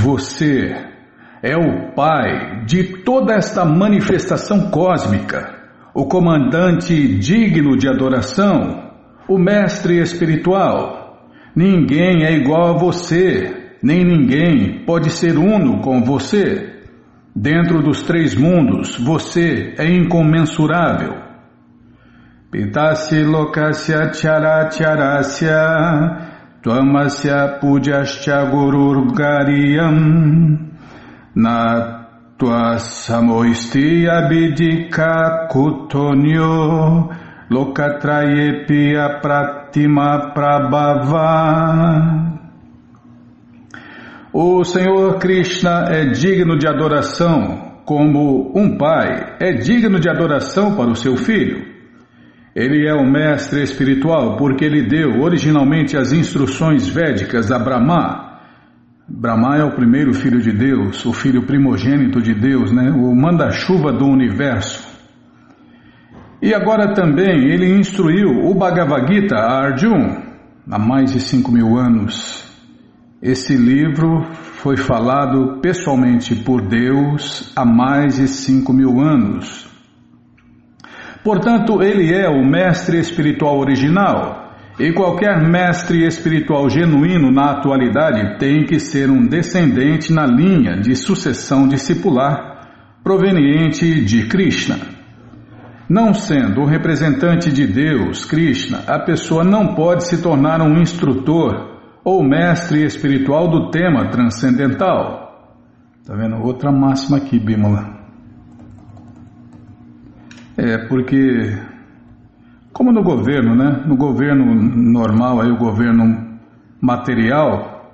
você é o Pai de toda esta manifestação cósmica, o comandante digno de adoração, o Mestre espiritual. Ninguém é igual a você, nem ninguém pode ser uno com você. Dentro dos três mundos, você é incomensurável. Pitasya lokasya characharasya Tvamasya pujascha gururgariyam na tvasamoisti abidika kutonyo lokatrayepia pratima prabhava O Senhor Krishna é digno de adoração, como um pai é digno de adoração para o seu filho. Ele é o mestre espiritual porque ele deu originalmente as instruções védicas a Brahma. Brahma é o primeiro filho de Deus, o filho primogênito de Deus, né? o manda-chuva do universo. E agora também ele instruiu o Bhagavad Gita a Arjun há mais de cinco mil anos. Esse livro foi falado pessoalmente por Deus há mais de cinco mil anos. Portanto, ele é o mestre espiritual original. E qualquer mestre espiritual genuíno na atualidade tem que ser um descendente na linha de sucessão discipular proveniente de Krishna. Não sendo o representante de Deus, Krishna, a pessoa não pode se tornar um instrutor ou mestre espiritual do tema transcendental. Está vendo? Outra máxima aqui, Bímola. É, porque, como no governo, né? No governo normal, aí o governo material,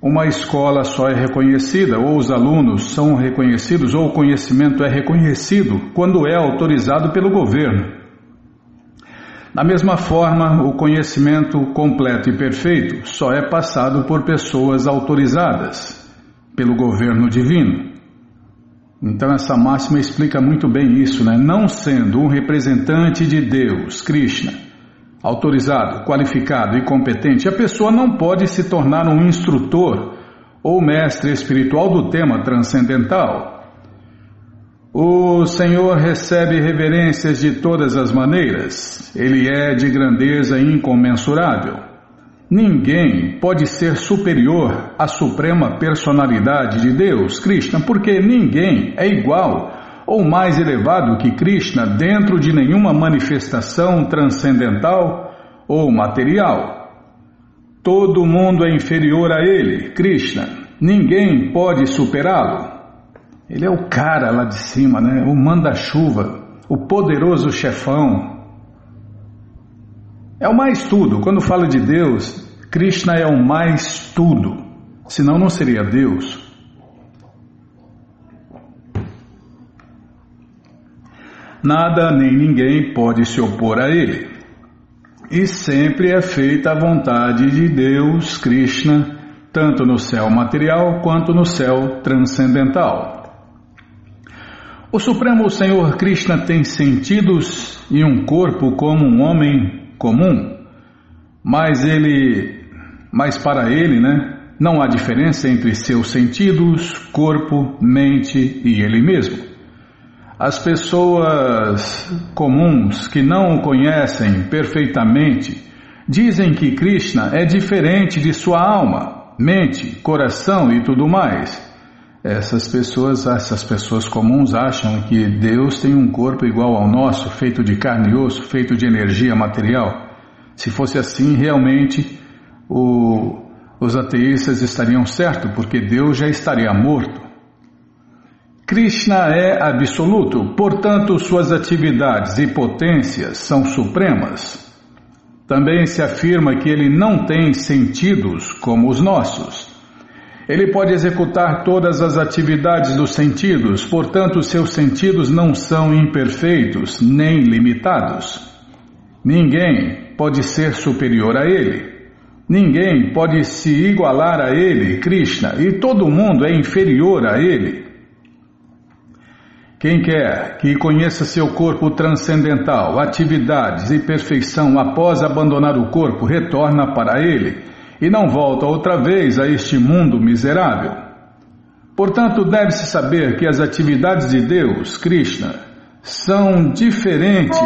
uma escola só é reconhecida, ou os alunos são reconhecidos, ou o conhecimento é reconhecido quando é autorizado pelo governo. Da mesma forma, o conhecimento completo e perfeito só é passado por pessoas autorizadas pelo governo divino. Então essa máxima explica muito bem isso, né? Não sendo um representante de Deus, Krishna, autorizado, qualificado e competente, a pessoa não pode se tornar um instrutor ou mestre espiritual do tema transcendental. O Senhor recebe reverências de todas as maneiras. Ele é de grandeza incomensurável. Ninguém pode ser superior à suprema personalidade de Deus, Krishna, porque ninguém é igual ou mais elevado que Krishna dentro de nenhuma manifestação transcendental ou material. Todo mundo é inferior a ele, Krishna. Ninguém pode superá-lo. Ele é o cara lá de cima, né? O manda-chuva, o poderoso chefão, é o mais tudo. Quando fala de Deus, Krishna é o mais tudo. Senão não seria Deus. Nada nem ninguém pode se opor a ele. E sempre é feita a vontade de Deus, Krishna, tanto no céu material quanto no céu transcendental. O Supremo Senhor Krishna tem sentidos e um corpo como um homem comum, mas ele, mas para ele, né, não há diferença entre seus sentidos, corpo, mente e ele mesmo. As pessoas comuns que não o conhecem perfeitamente dizem que Krishna é diferente de sua alma, mente, coração e tudo mais. Essas pessoas, essas pessoas comuns acham que Deus tem um corpo igual ao nosso, feito de carne e osso, feito de energia material. Se fosse assim, realmente o, os ateístas estariam certos, porque Deus já estaria morto. Krishna é absoluto, portanto, suas atividades e potências são supremas. Também se afirma que ele não tem sentidos como os nossos. Ele pode executar todas as atividades dos sentidos, portanto, seus sentidos não são imperfeitos nem limitados. Ninguém pode ser superior a ele. Ninguém pode se igualar a ele, Krishna, e todo mundo é inferior a ele. Quem quer que conheça seu corpo transcendental, atividades e perfeição após abandonar o corpo, retorna para ele e não volta outra vez a este mundo miserável. Portanto, deve-se saber que as atividades de Deus, Krishna, são diferentes.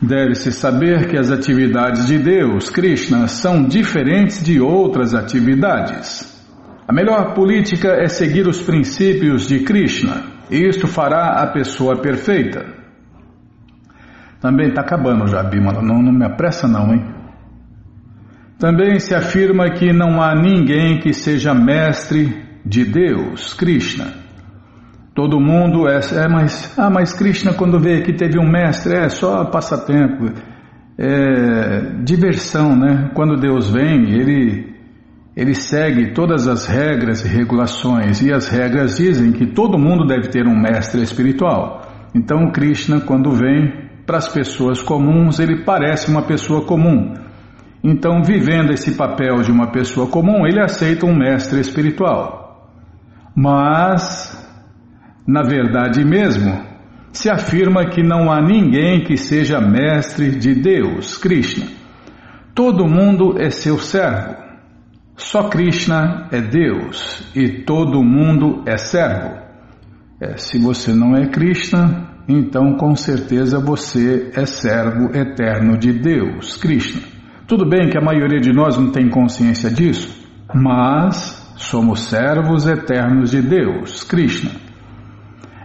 Deve-se saber que as atividades de Deus, Krishna, são diferentes de outras atividades. A melhor política é seguir os princípios de Krishna, isto fará a pessoa perfeita. Também está acabando já, Bimala, não, não me apressa não, hein? Também se afirma que não há ninguém que seja mestre de Deus, Krishna. Todo mundo é, é mas, ah, mas Krishna quando veio aqui teve um mestre, é só passatempo, é diversão, né? Quando Deus vem, ele ele segue todas as regras e regulações e as regras dizem que todo mundo deve ter um mestre espiritual. Então Krishna quando vem para as pessoas comuns, ele parece uma pessoa comum. Então, vivendo esse papel de uma pessoa comum, ele aceita um mestre espiritual. Mas na verdade mesmo, se afirma que não há ninguém que seja mestre de Deus, Krishna. Todo mundo é seu servo. Só Krishna é Deus e todo mundo é servo. É, se você não é Krishna, então com certeza você é servo eterno de Deus, Krishna. Tudo bem que a maioria de nós não tem consciência disso, mas somos servos eternos de Deus, Krishna.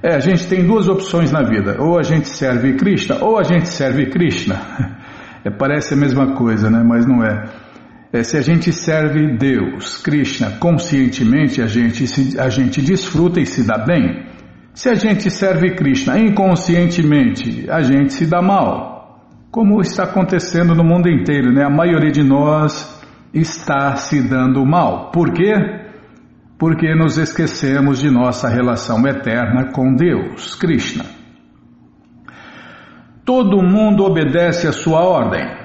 É, a gente tem duas opções na vida: ou a gente serve Krishna, ou a gente serve Krishna. É, parece a mesma coisa, né? Mas não é. É. Se a gente serve Deus, Krishna, conscientemente, a gente, se, a gente desfruta e se dá bem. Se a gente serve Krishna inconscientemente, a gente se dá mal. Como está acontecendo no mundo inteiro, né? A maioria de nós está se dando mal. Por quê? porque nos esquecemos de nossa relação eterna com Deus, Krishna. Todo mundo obedece a sua ordem.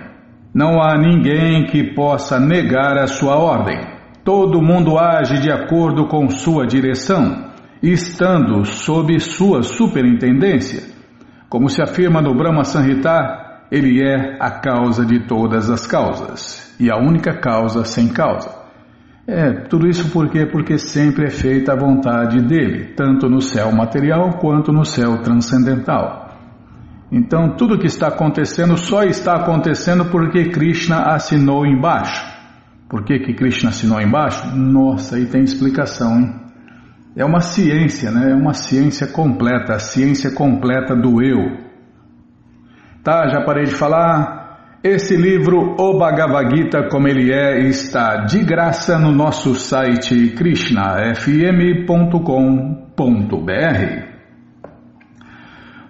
Não há ninguém que possa negar a sua ordem. Todo mundo age de acordo com sua direção, estando sob sua superintendência. Como se afirma no Brahma Sanhita, ele é a causa de todas as causas e a única causa sem causa. É, tudo isso por quê? Porque sempre é feita a vontade dele, tanto no céu material quanto no céu transcendental. Então, tudo que está acontecendo só está acontecendo porque Krishna assinou embaixo. Por que, que Krishna assinou embaixo? Nossa, aí tem explicação, hein? É uma ciência, né? É uma ciência completa, a ciência completa do eu. Tá, já parei de falar. Esse livro, O Bhagavad Gita como ele é, está de graça no nosso site krishnafm.com.br.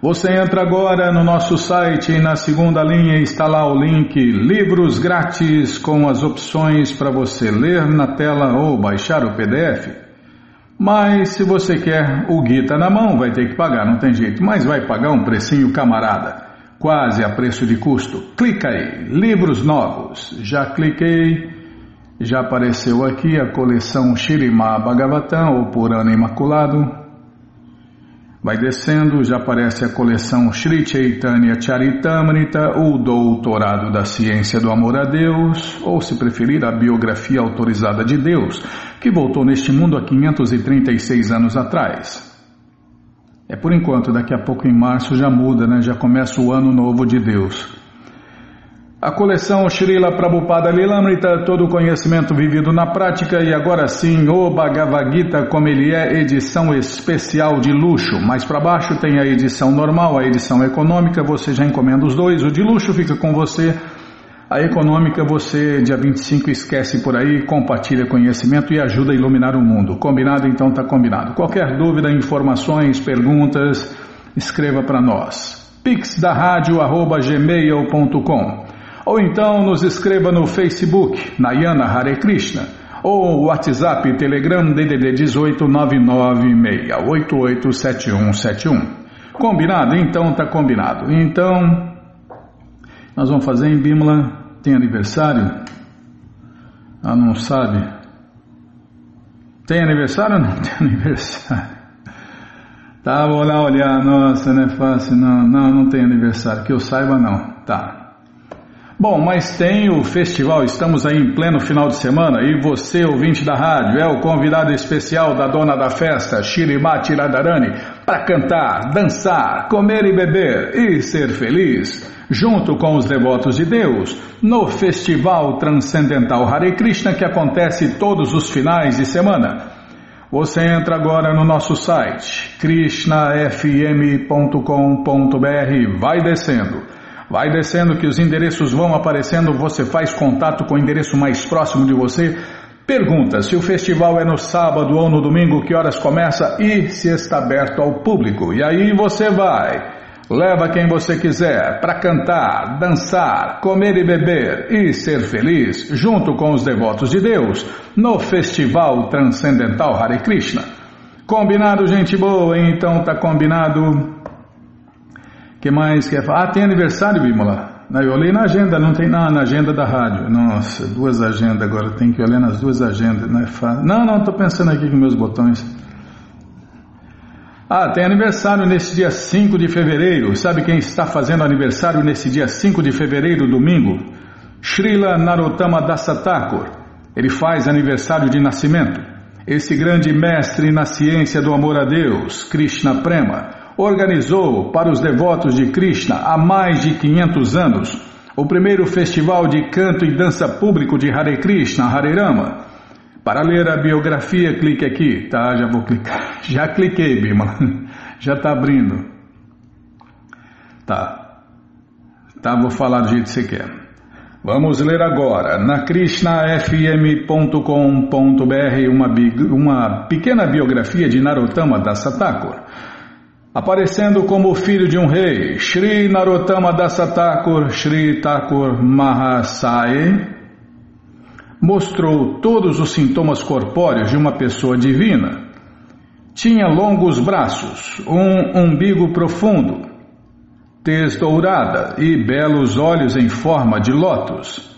Você entra agora no nosso site e na segunda linha está lá o link Livros Grátis com as opções para você ler na tela ou baixar o PDF. Mas se você quer o Gita na mão, vai ter que pagar, não tem jeito, mas vai pagar um precinho camarada quase a preço de custo. Clica aí, livros novos. Já cliquei, já apareceu aqui a coleção Shirima Bhagavatam, ou Purana Imaculado. Vai descendo, já aparece a coleção Sri Chaitanya Charitamrita, o Doutorado da Ciência do Amor a Deus, ou se preferir, a Biografia Autorizada de Deus, que voltou neste mundo há 536 anos atrás. É por enquanto, daqui a pouco em março já muda, né? Já começa o ano novo de Deus. A coleção Srila Prabhupada Lilamrita, todo o conhecimento vivido na prática e agora sim o Bhagavad Gita como ele é, edição especial de luxo. Mais para baixo tem a edição normal, a edição econômica, você já encomenda os dois. O de luxo fica com você a econômica você, dia 25, esquece por aí, compartilha conhecimento e ajuda a iluminar o mundo. Combinado? Então está combinado. Qualquer dúvida, informações, perguntas, escreva para nós. pix ou então nos escreva no Facebook, Nayana Hare Krishna, ou WhatsApp, Telegram, DDD 18 996887171. Combinado? Então tá combinado. Então, nós vamos fazer em Bimala tem aniversário? Ah, não sabe? Tem aniversário ou não tem aniversário? Tá, vou lá olhar. Nossa, não é fácil, não. Não, não tem aniversário. Que eu saiba, não. Tá. Bom, mas tem o festival, estamos aí em pleno final de semana e você, ouvinte da rádio, é o convidado especial da dona da festa, Shirimati Radharani, para cantar, dançar, comer e beber e ser feliz, junto com os devotos de Deus, no Festival Transcendental Hare Krishna que acontece todos os finais de semana. Você entra agora no nosso site krishnafm.com.br, vai descendo. Vai descendo que os endereços vão aparecendo, você faz contato com o endereço mais próximo de você. Pergunta se o festival é no sábado ou no domingo, que horas começa e se está aberto ao público. E aí você vai. Leva quem você quiser para cantar, dançar, comer e beber e ser feliz junto com os devotos de Deus no Festival Transcendental Hare Krishna. Combinado, gente boa? Então tá combinado que mais quer falar? Ah, tem aniversário, Bímola. Eu olhei na agenda, não tem nada na agenda da rádio. Nossa, duas agendas agora, tem que olhar nas duas agendas, não é fácil. Não, não, estou pensando aqui com meus botões. Ah, tem aniversário nesse dia 5 de fevereiro. Sabe quem está fazendo aniversário nesse dia 5 de fevereiro, domingo? Srila Narottama Dasatakor. Ele faz aniversário de nascimento. Esse grande mestre na ciência do amor a Deus, Krishna Prema organizou para os devotos de Krishna há mais de 500 anos o primeiro festival de canto e dança público de Hare Krishna, Hare Rama. Para ler a biografia, clique aqui, tá? Já vou clicar. Já cliquei, Bima. Já está abrindo. Tá. Tá, vou falar do jeito que você quer. Vamos ler agora na krishnafm.com.br uma, uma pequena biografia de Narottama Dasa Thakur Aparecendo como filho de um rei, Sri Narottama Dasatakur Sri Thakur Mahasai mostrou todos os sintomas corpóreos de uma pessoa divina. Tinha longos braços, um umbigo profundo, tez dourada e belos olhos em forma de lótus.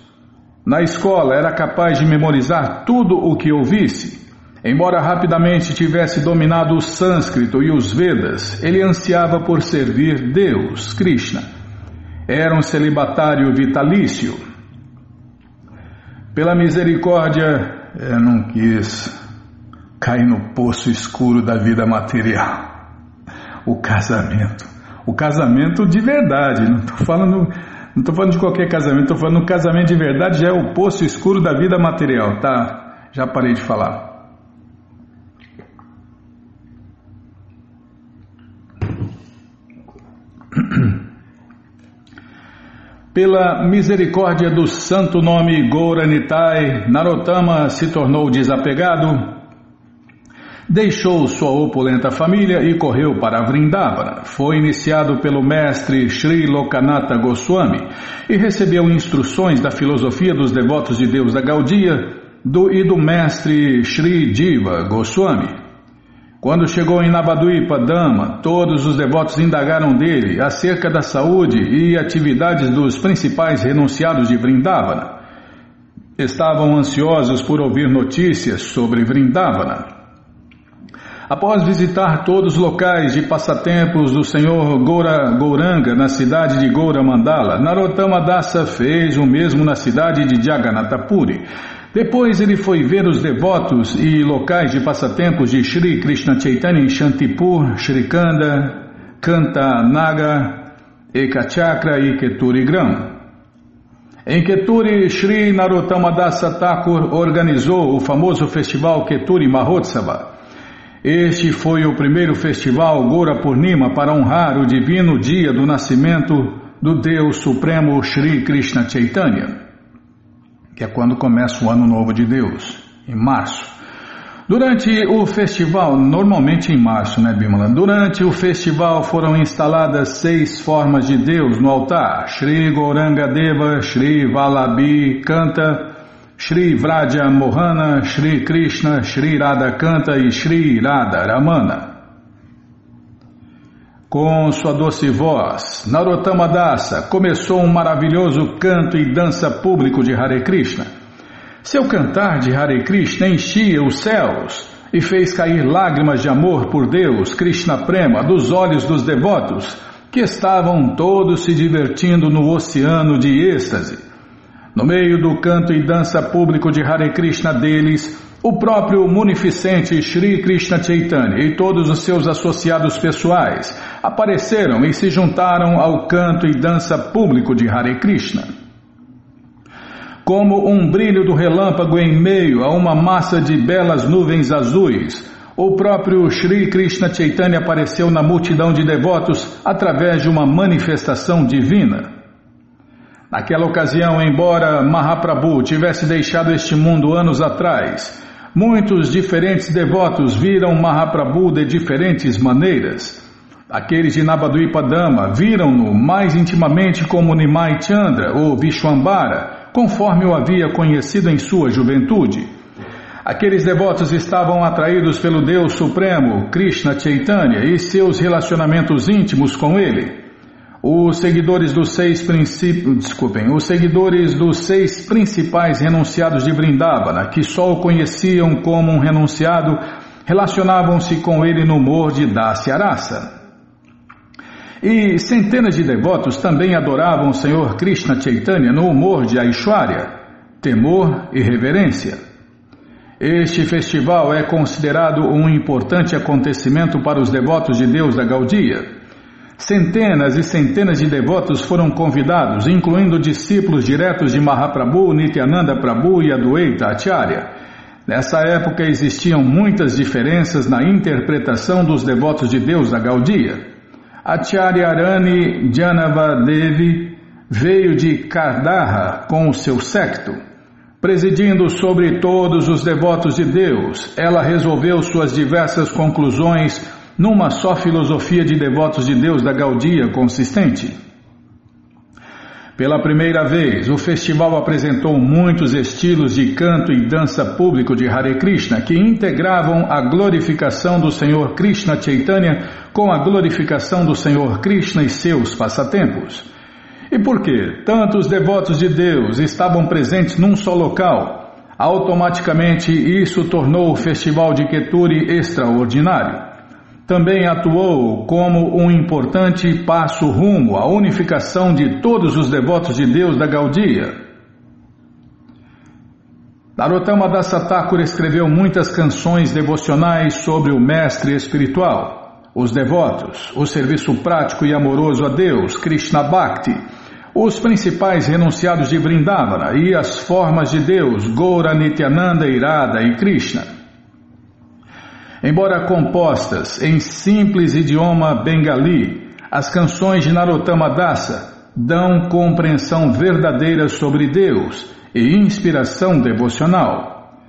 Na escola era capaz de memorizar tudo o que ouvisse Embora rapidamente tivesse dominado o sânscrito e os Vedas, ele ansiava por servir Deus, Krishna. Era um celibatário vitalício. Pela misericórdia, eu não quis cair no poço escuro da vida material. O casamento. O casamento de verdade, não estou falando. Não estou falando de qualquer casamento, estou falando do casamento de verdade, já é o poço escuro da vida material, tá? Já parei de falar. Pela misericórdia do santo nome Gouranitai, Narottama se tornou desapegado, deixou sua opulenta família e correu para Vrindavana. Foi iniciado pelo mestre Sri Lokanatha Goswami e recebeu instruções da filosofia dos devotos de Deus da Gaudia do, e do mestre Sri Diva Goswami. Quando chegou em Navaduipa Dama, todos os devotos indagaram dele acerca da saúde e atividades dos principais renunciados de Vrindavana. Estavam ansiosos por ouvir notícias sobre Vrindavana. Após visitar todos os locais de passatempos do Senhor Goura, Gouranga na cidade de Goura Mandala, Narottama Dasa fez o mesmo na cidade de Jagannatha Puri. Depois ele foi ver os devotos e locais de passatempos de Sri Krishna Chaitanya em Shantipur, Shrikanda, Kanta Naga, Ekachakra e Keturi Gram. Em Keturi, Sri Narottama Dasa Thakur organizou o famoso festival Keturi Mahotsava. Este foi o primeiro festival Gora Purnima para honrar o divino dia do nascimento do Deus Supremo Sri Krishna Chaitanya que é quando começa o Ano Novo de Deus, em março. Durante o festival, normalmente em março, né, Bimala? Durante o festival foram instaladas seis formas de Deus no altar: Shri Goranga Deva, Shri Valabi Canta, Shri Vraja Mohana, Shri Krishna, Shri Radha Canta e Shri Radha Ramana. Com sua doce voz, Narottama Dasa começou um maravilhoso canto e dança público de Hare Krishna. Seu cantar de Hare Krishna enchia os céus e fez cair lágrimas de amor por Deus, Krishna Prema, dos olhos dos devotos, que estavam todos se divertindo no oceano de êxtase. No meio do canto e dança público de Hare Krishna deles, o próprio munificente Sri Krishna Chaitanya e todos os seus associados pessoais apareceram e se juntaram ao canto e dança público de Hare Krishna como um brilho do relâmpago em meio a uma massa de belas nuvens azuis. O próprio Sri Krishna Chaitanya apareceu na multidão de devotos através de uma manifestação divina. Naquela ocasião, embora Mahaprabhu tivesse deixado este mundo anos atrás, muitos diferentes devotos viram Mahaprabhu de diferentes maneiras. Aqueles de Nabadwipadama viram-no mais intimamente como Nimai Chandra ou Vishwambara, conforme o havia conhecido em sua juventude. Aqueles devotos estavam atraídos pelo Deus Supremo, Krishna Chaitanya, e seus relacionamentos íntimos com ele. Os seguidores dos seis princípios, desculpem, os seguidores dos seis principais renunciados de Vrindavana, que só o conheciam como um renunciado, relacionavam-se com ele no humor de Dasyarasa. E centenas de devotos também adoravam o Senhor Krishna Chaitanya no humor de Aishwarya, temor e reverência. Este festival é considerado um importante acontecimento para os devotos de Deus da Gaudia. Centenas e centenas de devotos foram convidados, incluindo discípulos diretos de Mahaprabhu, Nityananda Prabhu e Adwaita Acharya. Nessa época existiam muitas diferenças na interpretação dos devotos de Deus da Gaudia. Acharya Arani Janavadevi veio de Kardaha com o seu secto. Presidindo sobre todos os devotos de Deus, ela resolveu suas diversas conclusões numa só filosofia de devotos de Deus da Gaudia consistente. Pela primeira vez, o festival apresentou muitos estilos de canto e dança público de Hare Krishna que integravam a glorificação do Senhor Krishna Chaitanya com a glorificação do Senhor Krishna e seus passatempos. E porque tantos devotos de Deus estavam presentes num só local, automaticamente isso tornou o festival de Keturi extraordinário também atuou como um importante passo rumo à unificação de todos os devotos de Deus da Gaudia. Narottama Dasa Thakur escreveu muitas canções devocionais sobre o mestre espiritual, os devotos, o serviço prático e amoroso a Deus, Krishna Bhakti, os principais renunciados de Vrindavana e as formas de Deus, Gaura, Nityananda, Irada e Krishna. Embora compostas em simples idioma bengali, as canções de Narottama Dasa dão compreensão verdadeira sobre Deus e inspiração devocional.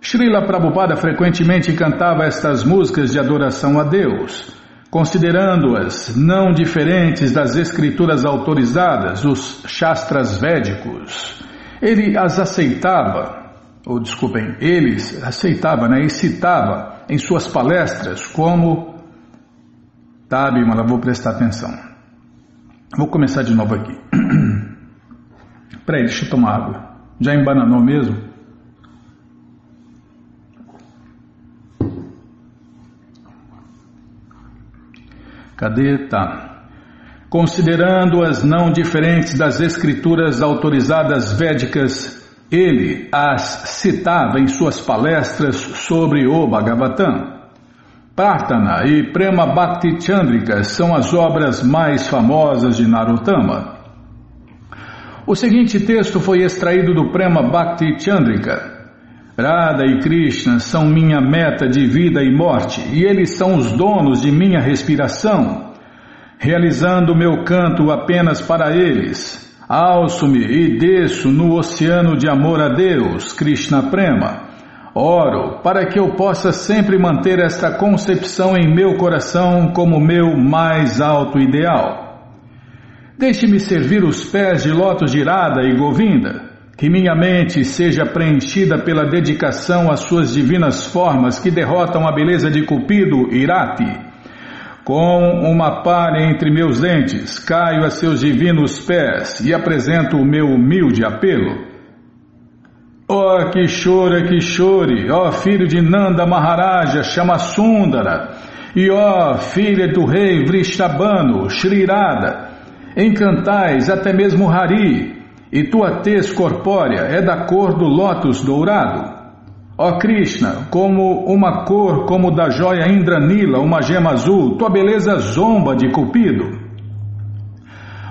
Srila Prabhupada frequentemente cantava estas músicas de adoração a Deus, considerando-as não diferentes das escrituras autorizadas, os Shastras Védicos. Ele as aceitava, ou desculpem, eles aceitava, né, e citava em suas palestras como. Tá, Bimala, vou prestar atenção. Vou começar de novo aqui. Peraí, deixa eu tomar água. Já embananou mesmo? Cadê? Tá. Considerando-as não diferentes das escrituras autorizadas védicas ele as citava em suas palestras sobre o Bhagavatam. Pratana e Prema Bhakti Chandrika são as obras mais famosas de Narottama. O seguinte texto foi extraído do Prema Bhakti Chandrika. Radha e Krishna são minha meta de vida e morte, e eles são os donos de minha respiração. Realizando meu canto apenas para eles, Alço-me e desço no oceano de amor a Deus, Krishna Prema. Oro para que eu possa sempre manter esta concepção em meu coração como meu mais alto ideal. Deixe-me servir os pés de lótus de Irada e Govinda, que minha mente seja preenchida pela dedicação às suas divinas formas que derrotam a beleza de Cupido, Irati com uma palha entre meus dentes, caio a seus divinos pés e apresento o meu humilde apelo. Ó oh, Kishore Kishore, ó oh, filho de Nanda Maharaja, chama Sundara, e ó oh, filha do rei Vrishabhanu, Shrirada, encantais até mesmo Hari, e tua tez corpórea é da cor do lótus dourado. Ó Krishna, como uma cor como da joia Indranila, uma gema azul, tua beleza zomba de Cupido.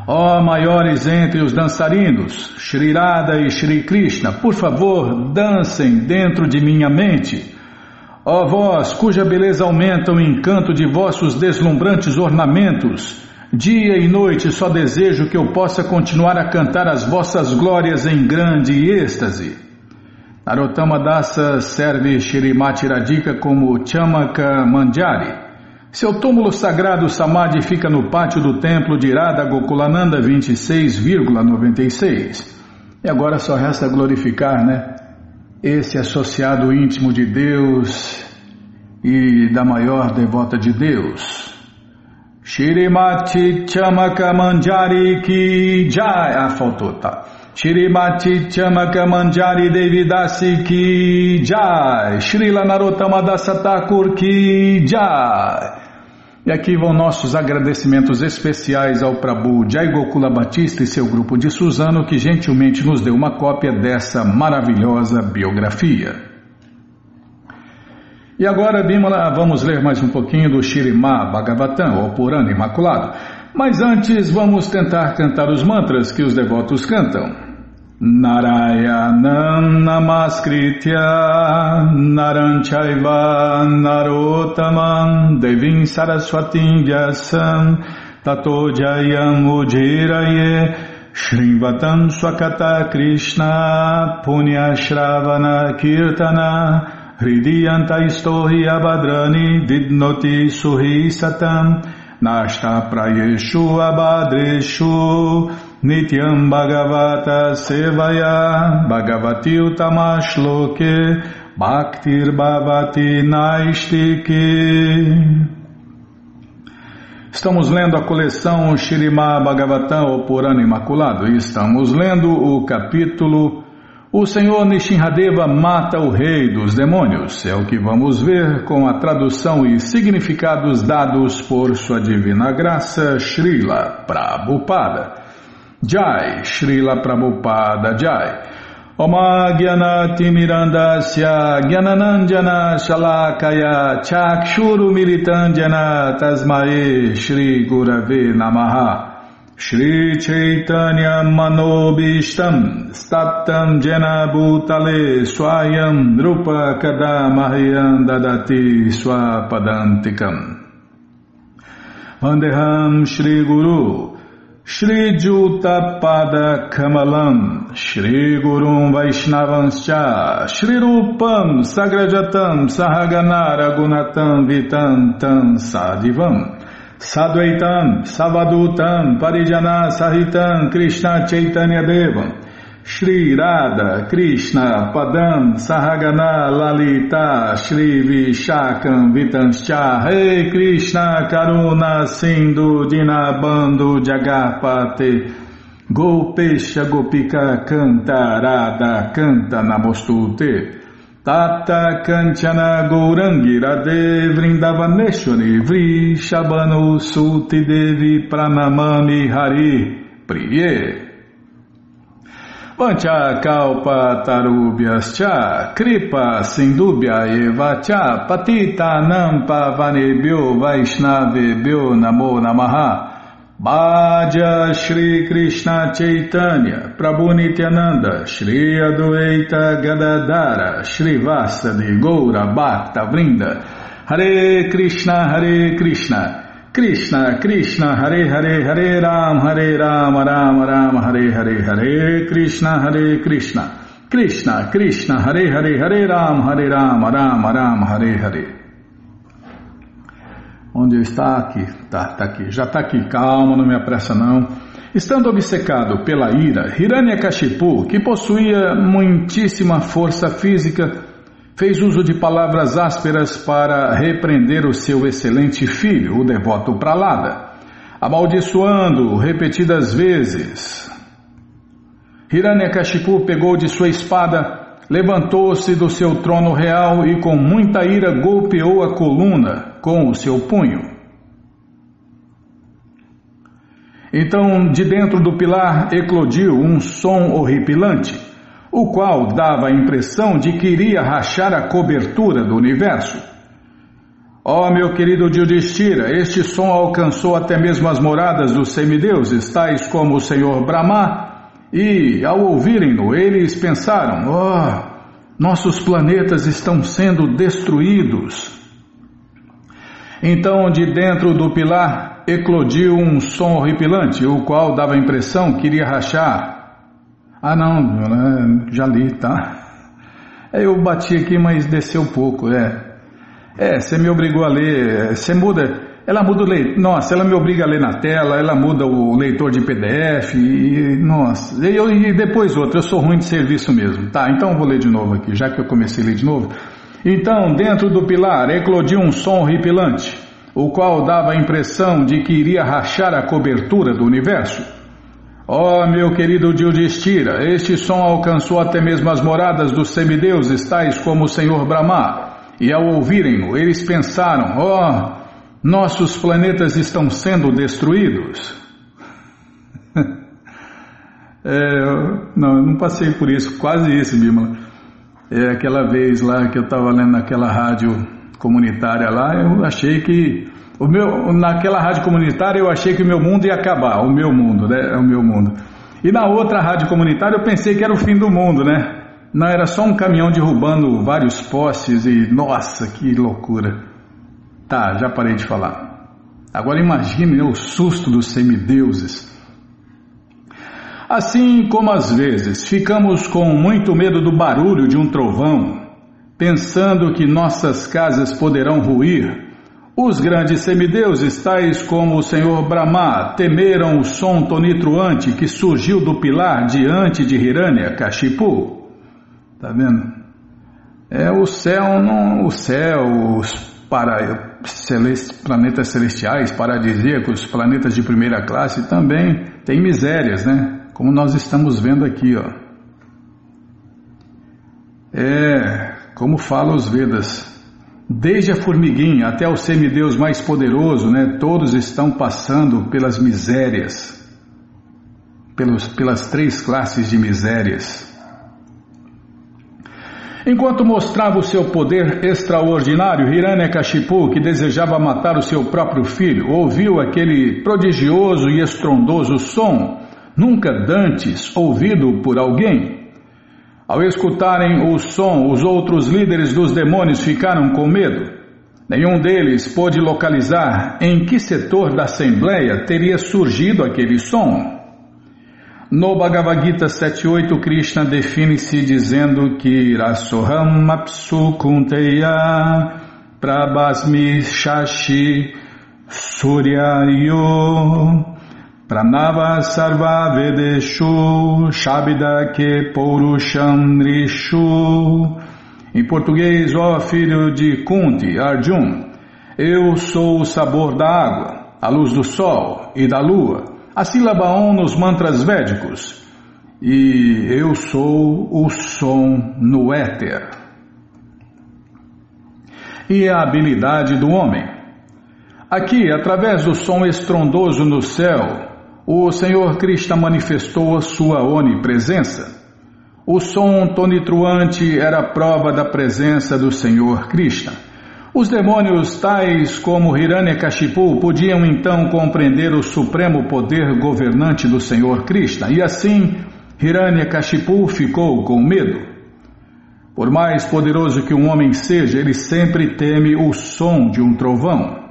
Ó maiores entre os dançarinos, Shri Radha e Shri Krishna, por favor, dancem dentro de minha mente. Ó vós, cuja beleza aumenta o encanto de vossos deslumbrantes ornamentos, dia e noite só desejo que eu possa continuar a cantar as vossas glórias em grande êxtase. Narottama Dasa serve Shrimati Radhika como Chamaka Manjari. Seu túmulo sagrado Samadhi fica no pátio do templo de Radha Gokulananda 26,96. E agora só resta glorificar, né? Esse associado íntimo de Deus e da maior devota de Deus. Shirimati Chamaka Manjari Ki Jai. Ah, faltou, tá. Shirimati Chamaka Manjari Devidasi Ki Jai. Srila Narottama Dasa Thakur Ki Jai. E aqui vão nossos agradecimentos especiais ao Prabhu Jai Gokula Batista e seu grupo de Suzano que gentilmente nos deu uma cópia dessa maravilhosa biografia. E agora, Bimala, vamos ler mais um pouquinho do Shirimá Bhagavatam, ou Purana Imaculado. Mas antes, vamos tentar cantar os mantras que os devotos cantam. Narayanam Namaskritya Naranchaiva Narotamam Devim Saraswatim Vyasam Ujiraye Shrivatam Swakata Krishna Punya Shravana Kirtana Hridiyanta Istohi Abadrani Vidnoti Suhi Satam Nashta Prayeshu Abadreshu Nityam Bhagavata Sevaya Bhagavati Utamashloke Bhaktir Bhavati Naistiki. Estamos lendo a coleção Shirima Bhagavatam, o Purana Imaculado, e estamos lendo o capítulo O Senhor Nishinradeva mata o rei dos demônios. É o que vamos ver com a tradução e significados dados por sua divina graça, Srila Prabhupada. Jai, Srila Prabhupada Jai. Oma Gyanati Mirandasya Gyananandjana Shalakaya Chakshuru Militandjana Tasmae Shri Gurave Namaha Shri Chaitanya Manobishtam Staptam Jena Bhutale Swayam Rupa Kadamahyam Dadati Swapadantikam. Vandeham Shri Guru Shri Juta Pada Kamalam, Shri Gurum Vaishnavanscha, Shri Rupam Sagrajatam Sahaganara Gunatam Vitantam Sadivam, Sadvaitam Savadutam Parijana Sahitam Krishna Chaitanya Devam, Shri Radha Krishna Padam Sahagana Lalita Shri Vishakam Vitanscha. Rei Krishna Karuna Sindhu Dinabando Jagarpate. Gopesha Gopika Canta Radha Canta Namostute Tata Kanchana Gourangi Radhe Vrindavaneshwari Vri Shabano Suti Devi Pranamami Hari Priye. Pancha kalpa tarubhyas cha kripa sindubhya eva cha patita nampa vanebhyo vaishnavebhyo namo namaha बाज श्री कृष्ण चैतन्य, प्रभु नित्यानंद, श्री अद्वैत गदाधार श्रीवास्तव गौर बात वृंद। हरे कृष्ण हरे कृष्ण कृष्ण कृष्ण, हरे हरे हरे राम हरे राम राम राम, हरे हरे हरे कृष्ण हरे कृष्ण कृष्ण कृष्ण, हरे हरे हरे राम हरे राम राम राम, हरे Hare. Onde está aqui? Tá, tá aqui. Já tá aqui. Calma, não me apressa não. Estando obcecado pela ira, Hiranyakashipu, que possuía muitíssima força física, fez uso de palavras ásperas para repreender o seu excelente filho, o devoto Pralada, amaldiçoando repetidas vezes. Hiranyakashipu pegou de sua espada, levantou-se do seu trono real e com muita ira golpeou a coluna com o seu punho. Então, de dentro do pilar eclodiu um som horripilante, o qual dava a impressão de que iria rachar a cobertura do universo. Ó oh, meu querido Yudhishthira, este som alcançou até mesmo as moradas dos semideuses, tais como o Senhor Brahma, e, ao ouvirem-no, eles pensaram: Oh, nossos planetas estão sendo destruídos. Então, de dentro do pilar, eclodiu um som horripilante, o qual dava a impressão que iria rachar. Ah, não, já li, tá? Eu bati aqui, mas desceu pouco, é. É, você me obrigou a ler, você muda, ela muda o leitor, nossa, ela me obriga a ler na tela, ela muda o leitor de PDF, e, nossa, e, eu, e depois outra, eu sou ruim de serviço mesmo. Tá, então eu vou ler de novo aqui, já que eu comecei a ler de novo. Então, dentro do pilar, eclodiu um som horripilante, o qual dava a impressão de que iria rachar a cobertura do universo. Ó oh, meu querido Yudhishthira, este som alcançou até mesmo as moradas dos semideuses, tais como o Senhor Brahma. E ao ouvirem-no, eles pensaram: ó, nossos planetas estão sendo destruídos. é, não, eu não passei por isso, quase isso, Bímola. É, aquela vez lá que eu estava lendo naquela rádio comunitária lá, eu achei que o meu, naquela rádio comunitária eu achei que o meu mundo ia acabar, o meu mundo, né? É o meu mundo. E na outra rádio comunitária eu pensei que era o fim do mundo, né? Não, era só um caminhão derrubando vários postes e. Nossa, que loucura! Tá, já parei de falar. Agora imagine né, o susto dos semideuses. Assim como às vezes ficamos com muito medo do barulho de um trovão, pensando que nossas casas poderão ruir, os grandes semideuses, tais como o Senhor Brahma, temeram o som tonitruante que surgiu do pilar diante de Hiranya Kashipu. Tá vendo? É o céu, não, o céu, os para, celest, planetas celestiais, paradisíacos, planetas de primeira classe também tem misérias, né? Como nós estamos vendo aqui, ó. É, como fala os Vedas, desde a formiguinha até o semideus mais poderoso, né? Todos estão passando pelas misérias, pelos, pelas três classes de misérias. Enquanto mostrava o seu poder extraordinário, Hiranyakashipu, que desejava matar o seu próprio filho, ouviu aquele prodigioso e estrondoso som, nunca dantes ouvido por alguém. Ao escutarem o som, os outros líderes dos demônios ficaram com medo. Nenhum deles pôde localizar em que setor da Assembleia teria surgido aquele som. No Bhagavad Gita 7.8, Krishna define-se dizendo que Rasoham Apsu Kunteya Prabhasmi Shashi Suryayo Pranava Sarva Vedeshu Shabda Ke Em português, ó filho de Kunti, Arjun, eu sou o sabor da água, a luz do sol e da lua a sílaba Om nos mantras védicos. E eu sou o som no éter. E a habilidade do homem. Aqui, através do som estrondoso no céu, o Senhor Krishna manifestou a sua onipresença. O som tonitruante era prova da presença do Senhor Krishna. Os demônios tais como Hiranyakashipu podiam então compreender o supremo poder governante do Senhor Krishna e assim Hiranyakashipu ficou com medo. Por mais poderoso que um homem seja, ele sempre teme o som de um trovão.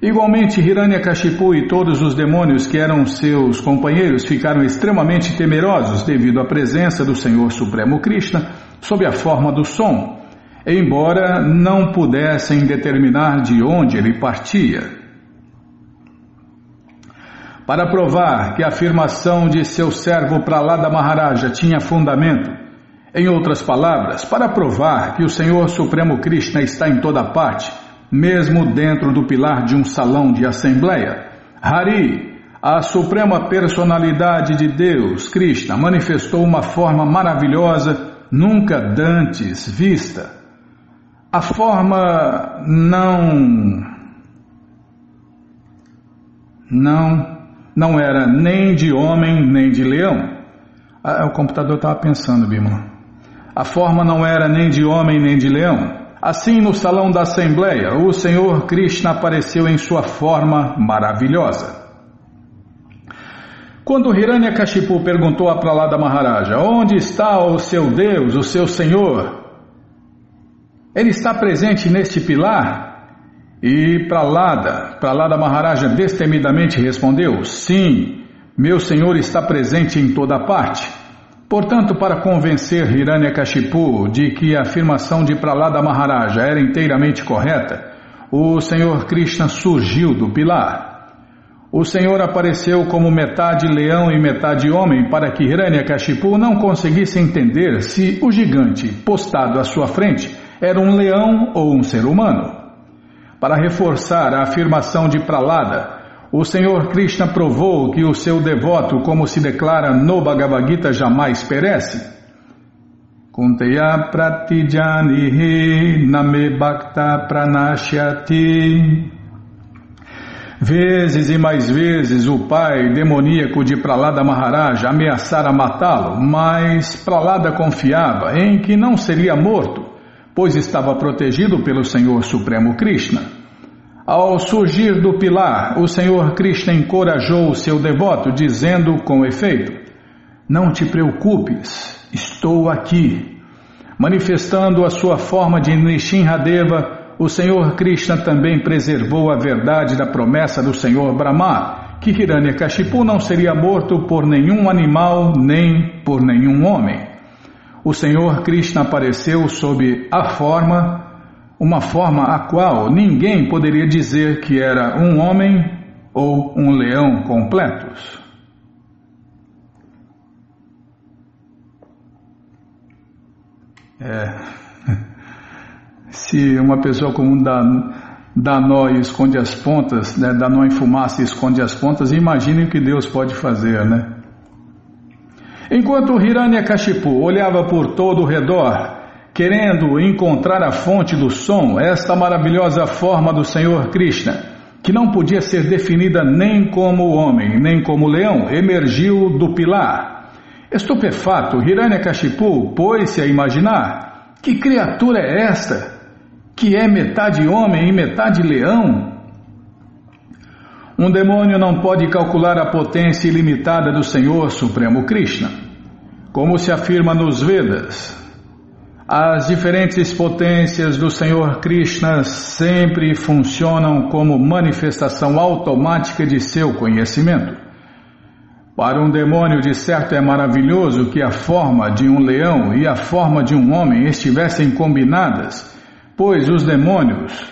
Igualmente, Hiranyakashipu e todos os demônios que eram seus companheiros ficaram extremamente temerosos devido à presença do Senhor Supremo Krishna sob a forma do som embora não pudessem determinar de onde ele partia. Para provar que a afirmação de seu servo Pralada Maharaja tinha fundamento, em outras palavras, para provar que o Senhor Supremo Krishna está em toda parte, mesmo dentro do pilar de um salão de assembleia, Hari, a suprema personalidade de Deus, Krishna, manifestou uma forma maravilhosa nunca dantes vista. A forma não. Não, não era nem de homem nem de leão. Ah, o computador estava pensando, Bimala. A forma não era nem de homem nem de leão. Assim, no salão da Assembleia, o Senhor Krishna apareceu em sua forma maravilhosa. Quando Hiranyakashipu perguntou a Pralada Maharaja: Onde está o seu Deus, o seu Senhor? Ele está presente neste pilar? E Pralada, Pralada Maharaja destemidamente respondeu: Sim, meu Senhor está presente em toda parte. Portanto, para convencer Hiranyakashipu de que a afirmação de Pralada Maharaja era inteiramente correta, o Senhor Krishna surgiu do pilar. O Senhor apareceu como metade leão e metade homem para que Hiranyakashipu não conseguisse entender se o gigante postado à sua frente era um leão ou um ser humano. Para reforçar a afirmação de Pralada, o Senhor Krishna provou que o seu devoto, como se declara no Bhagavad Gita, jamais perece. Kunteya pratijanihi name bhakta pranashyati Vezes e mais vezes o pai demoníaco de Pralada Maharaj ameaçara matá-lo, mas Pralada confiava em que não seria morto, pois estava protegido pelo Senhor Supremo Krishna. Ao surgir do pilar, o Senhor Krishna encorajou seu devoto, dizendo com efeito: Não te preocupes, estou aqui. Manifestando a sua forma de Nishinradeva, o Senhor Krishna também preservou a verdade da promessa do Senhor Brahma, que Hiranyakashipu não seria morto por nenhum animal nem por nenhum homem. O Senhor Krishna apareceu sob a forma, uma forma a qual ninguém poderia dizer que era um homem ou um leão completos. É. Se uma pessoa comum dá, dá nó e esconde as pontas, né, dá nó em fumaça e esconde as pontas, imagine o que Deus pode fazer, né? Enquanto Hiranyakashipu olhava por todo o redor, querendo encontrar a fonte do som, esta maravilhosa forma do Senhor Krishna, que não podia ser definida nem como homem, nem como leão, emergiu do pilar. Estupefato, Hiranyakashipu pôs-se a imaginar: que criatura é esta? que é metade homem e metade leão? Um demônio não pode calcular a potência ilimitada do Senhor Supremo Krishna. Como se afirma nos Vedas, as diferentes potências do Senhor Krishna sempre funcionam como manifestação automática de seu conhecimento. Para um demônio, de certo, é maravilhoso que a forma de um leão e a forma de um homem estivessem combinadas Pois os demônios.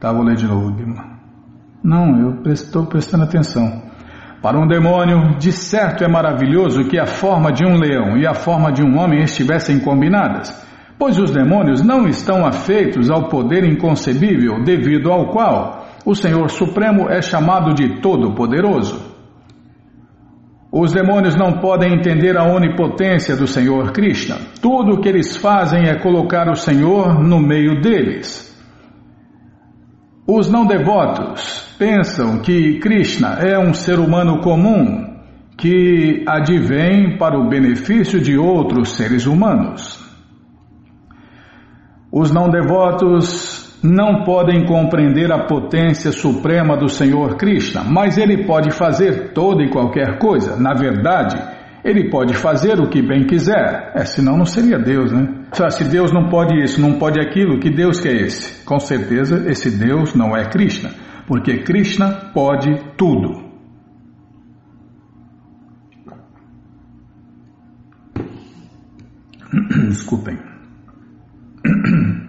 Tá, vou ler de novo, Bima. Não, eu estou prestando atenção. Para um demônio, de certo é maravilhoso que a forma de um leão e a forma de um homem estivessem combinadas, pois os demônios não estão afeitos ao poder inconcebível devido ao qual o Senhor Supremo é chamado de Todo-Poderoso. Os demônios não podem entender a onipotência do Senhor Krishna. Tudo o que eles fazem é colocar o Senhor no meio deles. Os não devotos pensam que Krishna é um ser humano comum que advém para o benefício de outros seres humanos. Os não devotos não podem compreender a potência suprema do Senhor Krishna, mas ele pode fazer toda e qualquer coisa. Na verdade, ele pode fazer o que bem quiser. É, senão não seria Deus, né? Se Deus não pode isso, não pode aquilo, que Deus que é esse? Com certeza esse Deus não é Krishna, porque Krishna pode tudo. Desculpem.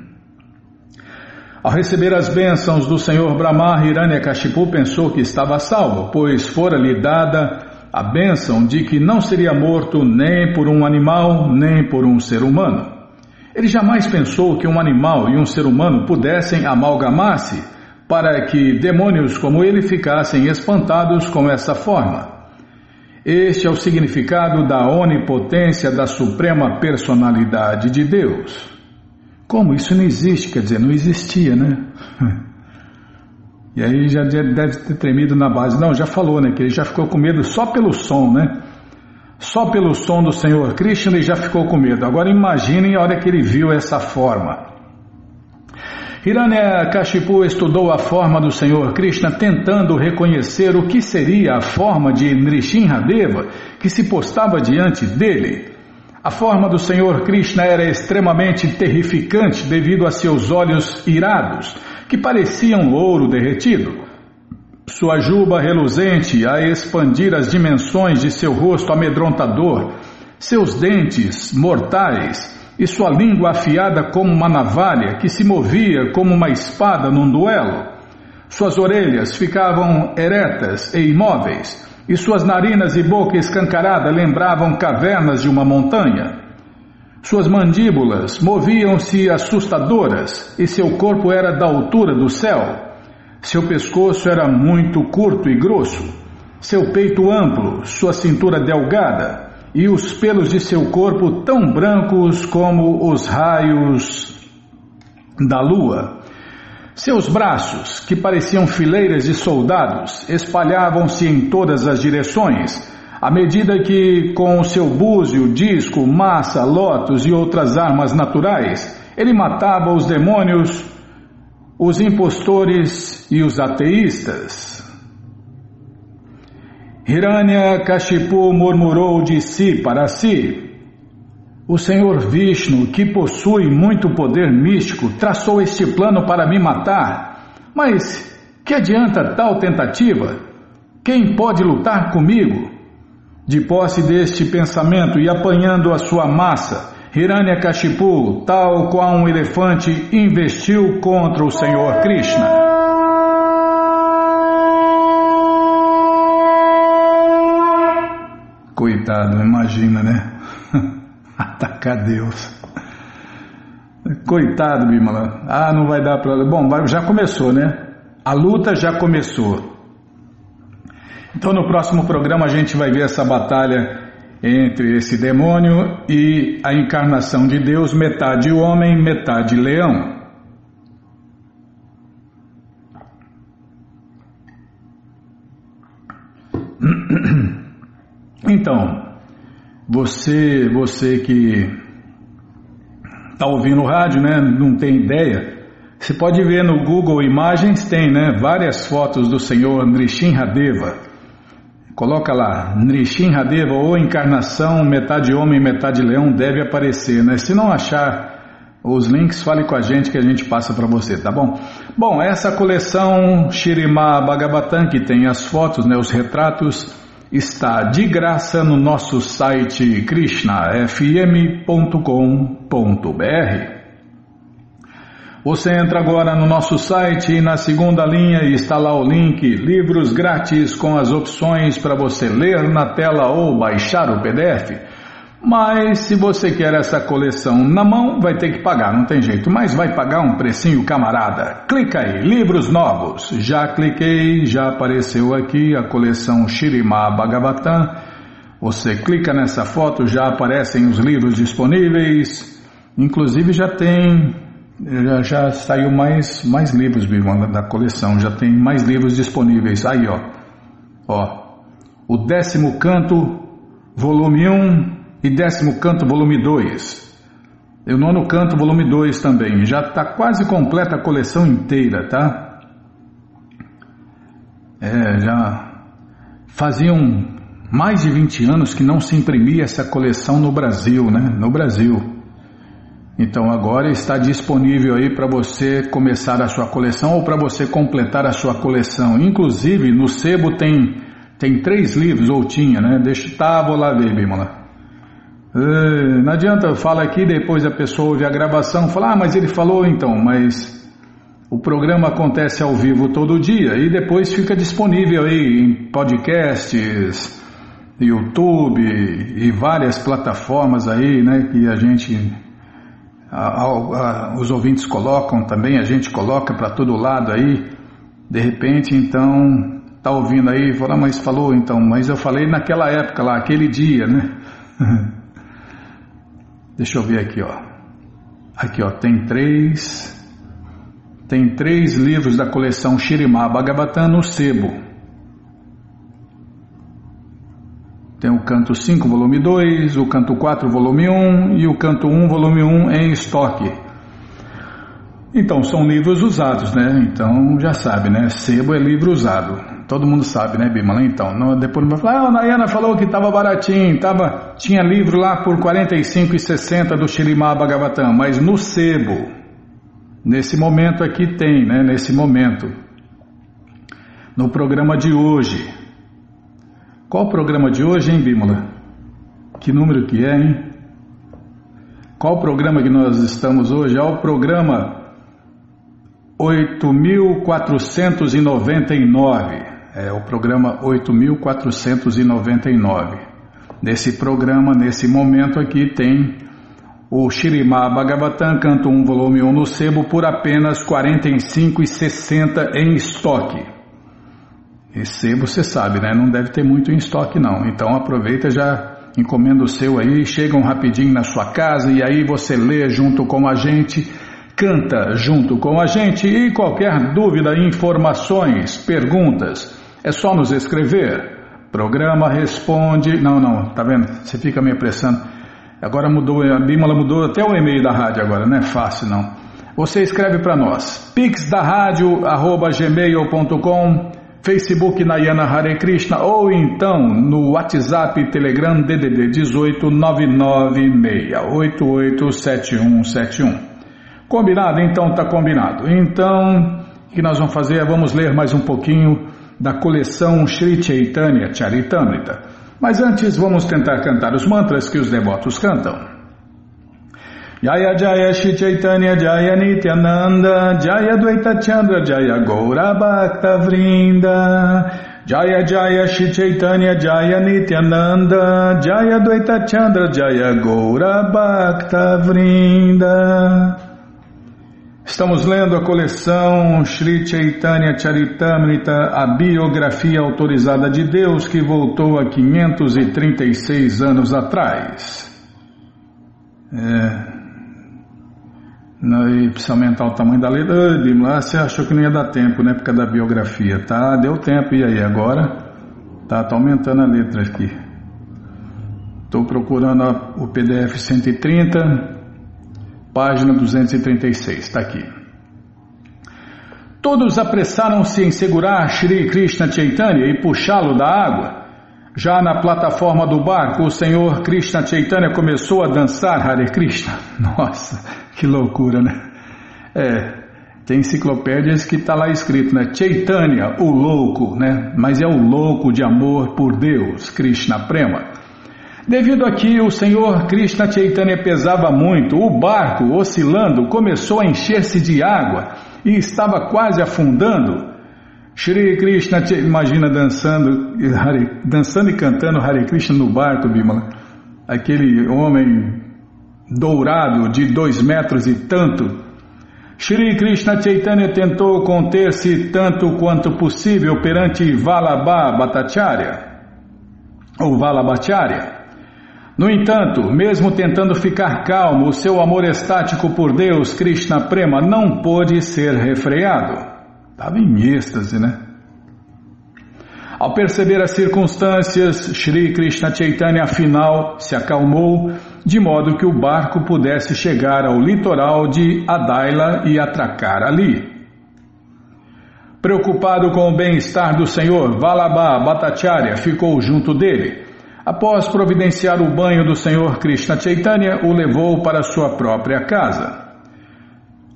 Ao receber as bênçãos do Senhor Brahma, Hiranyakashipu pensou que estava salvo, pois fora-lhe dada a bênção de que não seria morto nem por um animal, nem por um ser humano. Ele jamais pensou que um animal e um ser humano pudessem amalgamar-se para que demônios como ele ficassem espantados com essa forma. Este é o significado da onipotência da suprema personalidade de Deus. Como isso não existe? Quer dizer, não existia, né? E aí já deve ter tremido na base. Não, já falou, né? Que ele já ficou com medo só pelo som, né? Só pelo som do Senhor Krishna ele já ficou com medo. Agora imaginem a hora que ele viu essa forma. Hiranyakashipu estudou a forma do Senhor Krishna tentando reconhecer o que seria a forma de Nrishinhadeva que se postava diante dele. A forma do Senhor Krishna era extremamente terrificante devido a seus olhos irados, que pareciam ouro derretido. Sua juba reluzente a expandir as dimensões de seu rosto amedrontador, seus dentes mortais e sua língua afiada como uma navalha que se movia como uma espada num duelo. Suas orelhas ficavam eretas e imóveis, e suas narinas e boca escancarada lembravam cavernas de uma montanha. Suas mandíbulas moviam-se assustadoras e seu corpo era da altura do céu. Seu pescoço era muito curto e grosso, seu peito amplo, sua cintura delgada e os pelos de seu corpo tão brancos como os raios da lua. Seus braços, que pareciam fileiras de soldados, espalhavam-se em todas as direções, à medida que, com seu búzio, disco, massa, lótus e outras armas naturais, ele matava os demônios, os impostores e os ateístas. Hiranya Kashipu murmurou de si para si. O Senhor Vishnu, que possui muito poder místico, traçou este plano para me matar. Mas que adianta tal tentativa? Quem pode lutar comigo? De posse deste pensamento e apanhando a sua massa, Hiranyakashipu, tal qual um elefante, investiu contra o Senhor Krishna. Coitado, imagina, né? Atacar Deus. Coitado, Bimala. Ah, não vai dar para. Bom, já começou, né? A luta já começou. Então, no próximo programa, a gente vai ver essa batalha entre esse demônio e a encarnação de Deus, metade homem, metade leão. Então, você, você que está ouvindo o rádio, né, não tem ideia, você pode ver no Google Imagens, tem né, várias fotos do Senhor Nrishinhadeva. Coloca lá, Nrishinhadeva ou encarnação, metade homem, metade leão, deve aparecer, né? Se não achar os links, fale com a gente que a gente passa para você, tá bom? Bom, essa coleção Shirima Bhagavatam, que tem as fotos, né, os retratos, está de graça no nosso site krishnafm.com.br. Você entra agora no nosso site e na segunda linha está lá o link Livros Grátis com as opções para você ler na tela ou baixar o PDF. Mas se você quer essa coleção na mão, vai ter que pagar, não tem jeito. Mas vai pagar um precinho, camarada. Clica aí, livros novos. Já cliquei, já apareceu aqui a coleção Shirima Bhagavatam. Você clica nessa foto, já aparecem os livros disponíveis. Inclusive já tem, já, já saiu mais, mais livros da coleção, já tem mais livros disponíveis. Aí, ó. Ó. O décimo canto, volume 1 e décimo canto, volume 2. E o nono canto, volume 2 também. Já está quase completa a coleção inteira, tá? É, já faziam mais de 20 anos que não se imprimia essa coleção no Brasil, né? No Brasil. Então agora está disponível aí para você começar a sua coleção ou para você completar a sua coleção. Inclusive no sebo tem tem três livros ou tinha, né? Deixa, tá, vou lá ver, Bímola. É, não adianta, fala aqui, depois a pessoa ouve a gravação, fala, ah, mas ele falou então, mas o programa acontece ao vivo todo dia e depois fica disponível aí em podcasts, YouTube e várias plataformas aí, né, que a gente, os ouvintes colocam também, a gente coloca para todo lado aí, de repente então tá ouvindo aí, fala, mas falou então, mas eu falei naquela época lá, aquele dia, né? Deixa eu ver aqui, ó. Aqui, ó, tem três, tem três livros da coleção Shirimá Bhagavatam no sebo. Tem o canto 5, volume 2, o canto 4, volume 1 e o canto 1, volume 1 em estoque. Então, são livros usados, né? Então, já sabe, né? Sebo é livro usado. Todo mundo sabe, né, Bimala? Então, não, depois vai falar, ah, a Nayana falou que estava baratinho, tava, tinha livro lá por 45,60 do Shirimá Bhagavatam, mas no sebo, nesse momento aqui tem, né? Nesse momento. No programa de hoje, qual o programa de hoje, hein, Bímola? Que número que é, hein? Qual o programa que nós estamos hoje? É o programa 8499. É o programa 8499. Nesse programa, nesse momento aqui, tem o Shirimá Bhagavatam, canto 1, volume 1 no sebo, por apenas R$ 45,60 em estoque. Esse você sabe, né? Não deve ter muito em estoque não. Então aproveita já encomenda o seu aí, chegam rapidinho na sua casa e aí você lê junto com a gente, canta junto com a gente e qualquer dúvida, informações, perguntas, é só nos escrever. Programa responde. Não, não, tá vendo? Você fica me apressando. Agora mudou, a Bímola mudou até o e-mail da rádio agora, não é fácil não. Você escreve para nós, pixdarradio@gmail.com Facebook Nayana Hare Krishna ou então no WhatsApp Telegram DDD 18 996887171. Combinado? Então tá combinado. Então, o que nós vamos fazer é vamos ler mais um pouquinho da coleção Sri Chaitanya Charitamrita. Mas antes vamos tentar cantar os mantras que os devotos cantam. Jaya Jaya Shri Chaitanya Jaya Nityananda Jaya Dvaita Chandra Jaya Gaura Bhakta Vrinda Jaya Jaya Shri Chaitanya Jaya Nityananda Jaya Dvaita Chandra Jaya Gaura Bhakta Vrinda Estamos lendo a coleção Sri Chaitanya Charitamrita, a biografia autorizada de Deus que voltou a 536 anos atrás. É, e precisa aumentar o tamanho da lá você achou que não ia dar tempo, né? Por causa da biografia. Tá, deu tempo, e aí? Agora tá, tá aumentando a letra aqui. Estou procurando o PDF 130, página 236, está aqui. Todos apressaram-se em segurar Shri Krishna Chaitanya e puxá-lo da água. Já na plataforma do barco, o senhor Krishna Chaitanya começou a dançar Hare Krishna. Nossa, que loucura, né? É, tem enciclopédias que está lá escrito, né? Chaitanya, o louco, né? Mas é o louco de amor por Deus, Krishna Prema. Devido a que o senhor Krishna Chaitanya pesava muito, o barco, oscilando, começou a encher-se de água e estava quase afundando. Shri Krishna, imagina dançando, dançando e cantando Hare Krishna no barco, Bimala. Aquele homem dourado de dois metros e tanto. Shri Krishna Chaitanya tentou conter-se tanto quanto possível perante Valabha Bhattacharya, ou Valabhacharya. No entanto, mesmo tentando ficar calmo, o seu amor estático por Deus, Krishna Prema, não pôde ser refreado. Estava em êxtase, né? Ao perceber as circunstâncias, Sri Krishna Chaitanya afinal se acalmou, de modo que o barco pudesse chegar ao litoral de Adaila e atracar ali. Preocupado com o bem-estar do senhor, Valabha Bhattacharya ficou junto dele. Após providenciar o banho do senhor Krishna Chaitanya, o levou para sua própria casa.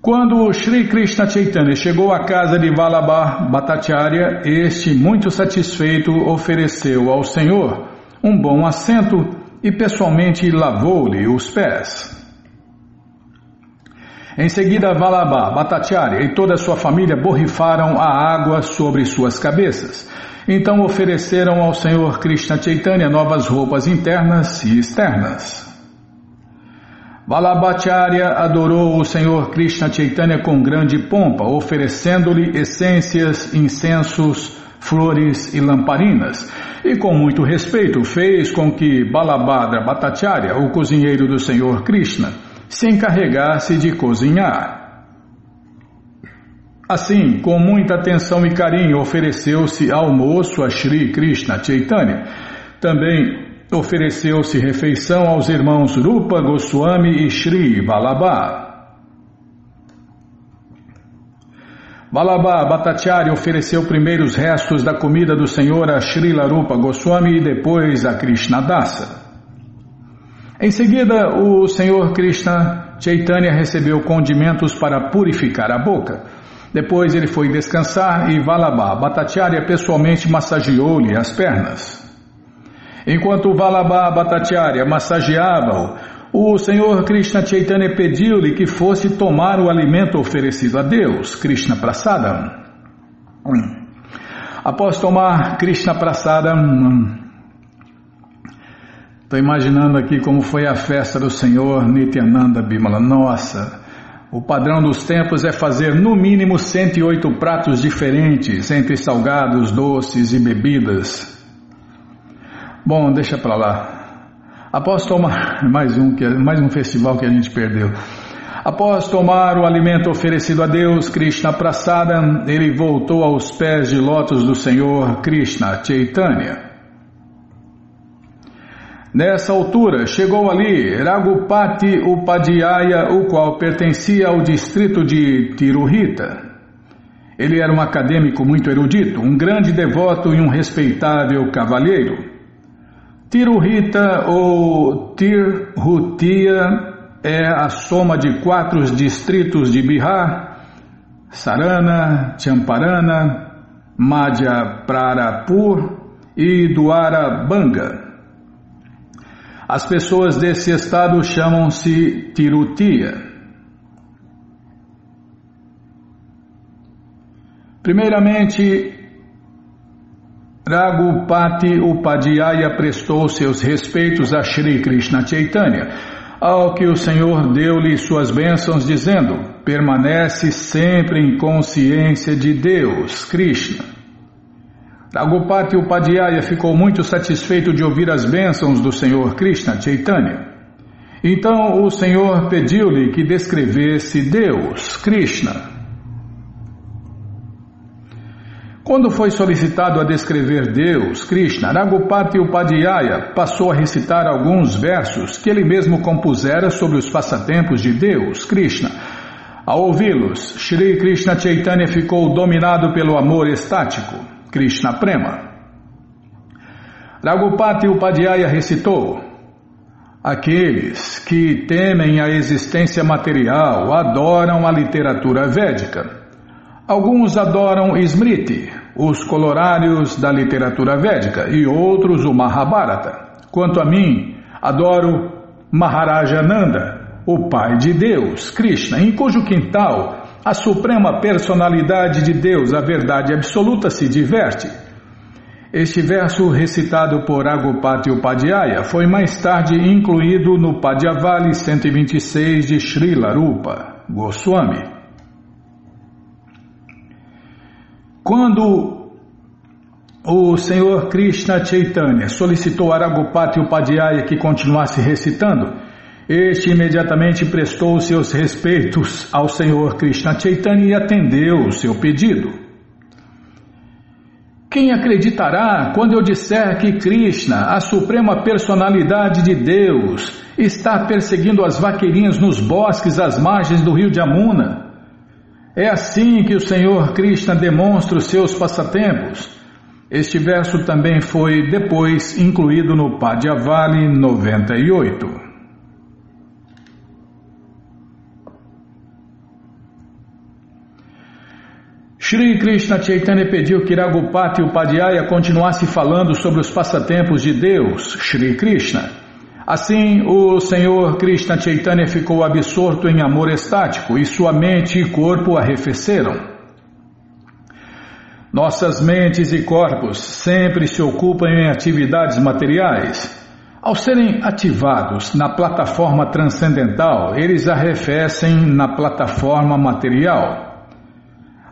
Quando Sri Krishna Chaitanya chegou à casa de Vallabha Bhattacharya, este, muito satisfeito, ofereceu ao Senhor um bom assento e pessoalmente lavou-lhe os pés. Em seguida, Vallabha Bhattacharya e toda a sua família borrifaram a água sobre suas cabeças. Então ofereceram ao Senhor Krishna Chaitanya novas roupas internas e externas. Valabhacharya adorou o Senhor Krishna Chaitanya com grande pompa, oferecendo-lhe essências, incensos, flores e lamparinas, e com muito respeito fez com que Balabhadra Bhattacharya, o cozinheiro do Senhor Krishna, se encarregasse de cozinhar. Assim, com muita atenção e carinho, ofereceu-se almoço a Sri Krishna Chaitanya. Também ofereceu-se refeição aos irmãos Rupa Goswami e Sri Balabha. Balabha Bhattacharya ofereceu primeiro os restos da comida do Senhor a Sri Larupa Goswami e depois a Krishna Dasa. Em seguida, o Senhor Krishna Chaitanya recebeu condimentos para purificar a boca. Depois ele foi descansar e Valabha Bhattacharya pessoalmente massageou-lhe as pernas. Enquanto Valabha Bhattacharya massageava-o, o Senhor Krishna Chaitanya pediu-lhe que fosse tomar o alimento oferecido a Deus, Krishna Prasadam. Após tomar Krishna Prasadam, estou imaginando aqui como foi a festa do Senhor Nityananda Bimala. Nossa! O padrão dos tempos é fazer no mínimo 108 pratos diferentes entre salgados, doces e bebidas. Bom, deixa para lá. Após tomar mais um mais um festival que a gente perdeu. Após tomar o alimento oferecido a Deus, Krishna Prasada, ele voltou aos pés de lótus do Senhor Krishna Chaitanya. Nessa altura chegou ali Raghupati Upadhyaya, o qual pertencia ao distrito de Tiruhita. Ele era um acadêmico muito erudito, um grande devoto e um respeitável cavalheiro. Tiruhita ou Tirhutia é a soma de quatro distritos de Bihar, Sarana, Champarana, Madhya Prarapur e Duarabanga. As pessoas desse estado chamam-se Tirutia. Primeiramente, Raghupati Upadhyaya prestou seus respeitos a Sri Krishna Chaitanya, ao que o Senhor deu-lhe suas bênçãos, dizendo: permanece sempre em consciência de Deus, Krishna. Ragupati Upadhyaya ficou muito satisfeito de ouvir as bênçãos do Senhor Krishna Chaitanya. Então o Senhor pediu-lhe que descrevesse Deus, Krishna. Quando foi solicitado a descrever Deus, Krishna, Ragupati Upadhyaya passou a recitar alguns versos que ele mesmo compusera sobre os passatempos de Deus, Krishna. Ao ouvi-los, Shri Krishna Chaitanya ficou dominado pelo amor estático. Krishna Prema. Raghupati Upadhyaya recitou: Aqueles que temem a existência material adoram a literatura védica. Alguns adoram Smriti, os colorários da literatura védica, e outros o Mahabharata. Quanto a mim, adoro Maharajananda, o Pai de Deus, Krishna, em cujo quintal a suprema personalidade de Deus, a verdade absoluta, se diverte. Este verso recitado por Agopati Upadhyaya foi mais tarde incluído no Padhyavali 126 de Srila Rupa Goswami. Quando o Senhor Krishna Chaitanya solicitou a Ragupati Upadhyaya que continuasse recitando, este imediatamente prestou seus respeitos ao Senhor Krishna Chaitanya e atendeu o seu pedido. Quem acreditará quando eu disser que Krishna, a suprema personalidade de Deus, está perseguindo as vaqueirinhas nos bosques às margens do rio de Amuna? É assim que o Senhor Krishna demonstra os seus passatempos. Este verso também foi depois incluído no Padhyavali 98. Shri Krishna Chaitanya pediu que Raghupati Upadhyaya continuasse falando sobre os passatempos de Deus, Shri Krishna. Assim, o Senhor Krishna Chaitanya ficou absorto em amor estático e sua mente e corpo arrefeceram. Nossas mentes e corpos sempre se ocupam em atividades materiais. Ao serem ativados na plataforma transcendental, eles arrefecem na plataforma material.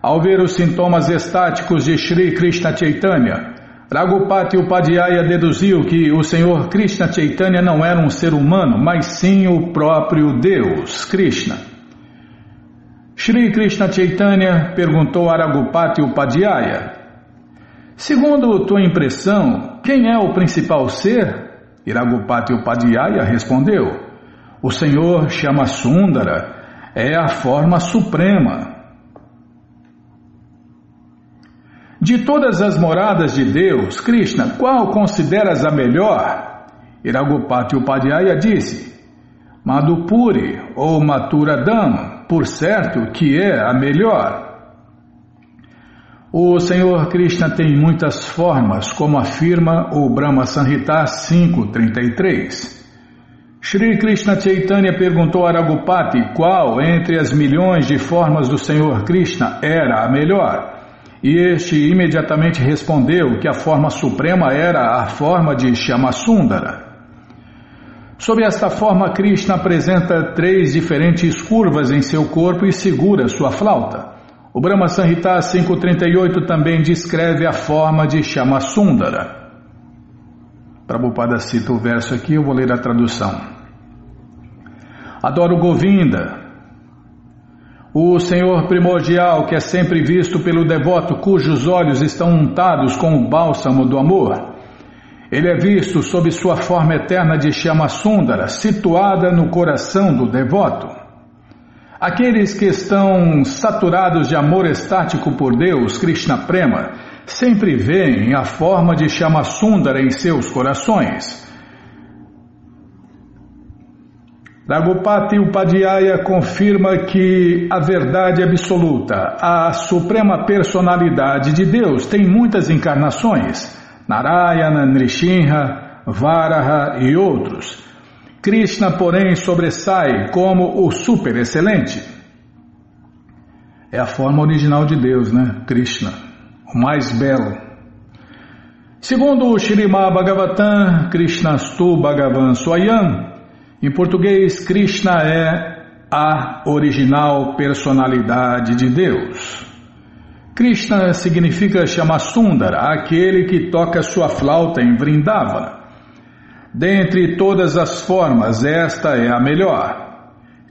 Ao ver os sintomas estáticos de Sri Krishna Chaitanya, Raghupati Upadhyaya deduziu que o Senhor Krishna Chaitanya não era um ser humano, mas sim o próprio Deus, Krishna. Shri Krishna Chaitanya perguntou a Raghupati Upadhyaya: Segundo tua impressão, quem é o principal ser? Raghupati Upadhyaya respondeu: O Senhor chama Sundara, é a forma suprema. De todas as moradas de Deus, Krishna, qual consideras a melhor? Iragopati Upadhyaya disse, Madhupuri ou Maturadam, por certo que é a melhor. O Senhor Krishna tem muitas formas, como afirma o Brahma Sanhita 5.33. Shri Krishna Chaitanya perguntou a Ragupati qual entre as milhões de formas do Senhor Krishna era a melhor. E este imediatamente respondeu que a forma suprema era a forma de Shyamasundara. Sob esta forma, Krishna apresenta três diferentes curvas em seu corpo e segura sua flauta. O Brahma Sanhita 538 também descreve a forma de Shyamasundara. Prabhupada cita o verso aqui, eu vou ler a tradução. Adoro Govinda, o Senhor primordial, que é sempre visto pelo devoto cujos olhos estão untados com o bálsamo do amor. Ele é visto sob sua forma eterna de chama Sundara, situada no coração do devoto. Aqueles que estão saturados de amor estático por Deus, Krishna Prema, sempre veem a forma de chama Sundara em seus corações. Ragupati Upadhyaya confirma que a verdade absoluta, a suprema personalidade de Deus, tem muitas encarnações: Narayana, Nrishinha, Varaha e outros. Krishna, porém, sobressai como o super excelente. É a forma original de Deus, né? Krishna, o mais belo. Segundo o Shrimad Bhagavatam, Krishnastu Bhagavan Swayam, em português, Krishna é a original personalidade de Deus. Krishna significa Shamasundara, aquele que toca sua flauta em Vrindavana. Dentre todas as formas, esta é a melhor.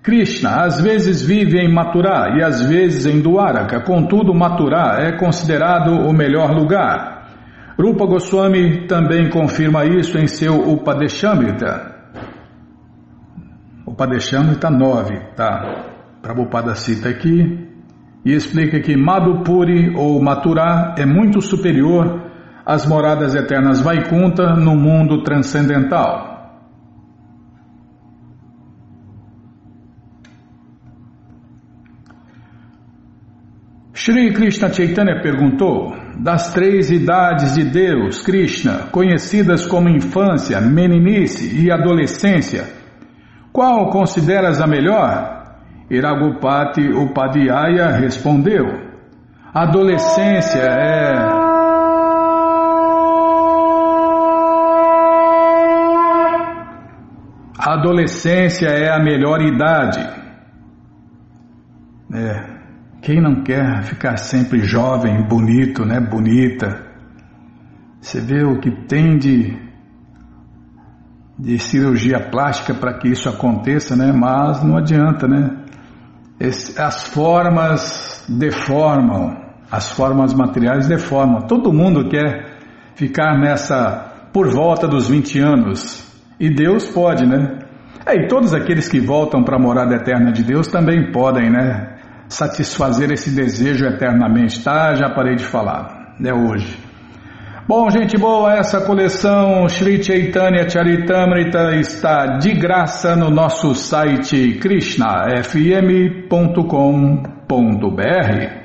Krishna às vezes vive em Mathura e às vezes em Dwaraka, contudo Mathura é considerado o melhor lugar. Rupa Goswami também confirma isso em seu Upadeshamrita. O Padeshama está 9, tá? Prabhupada cita aqui e explica que Madhupuri ou Maturá é muito superior às moradas eternas Vaikunta no mundo transcendental. Shri Krishna Chaitanya perguntou: Das três idades de Deus, Krishna, conhecidas como infância, meninice e adolescência, qual consideras a melhor? Iragupati Upadhyaya respondeu: Adolescência é. Adolescência é a melhor idade. É. Quem não quer ficar sempre jovem, bonito, né? Bonita. Você vê o que tem de de cirurgia plástica para que isso aconteça, né? Mas não adianta, né? As formas deformam, as formas materiais deformam. Todo mundo quer ficar nessa por volta dos 20 anos. E Deus pode, né? É, e todos aqueles que voltam para a morada eterna de Deus também podem, né? Satisfazer esse desejo eternamente, tá? Já parei de falar, é hoje. Bom, gente boa, essa coleção Sri Chaitanya Charitamrita está de graça no nosso site krishnafm.com.br.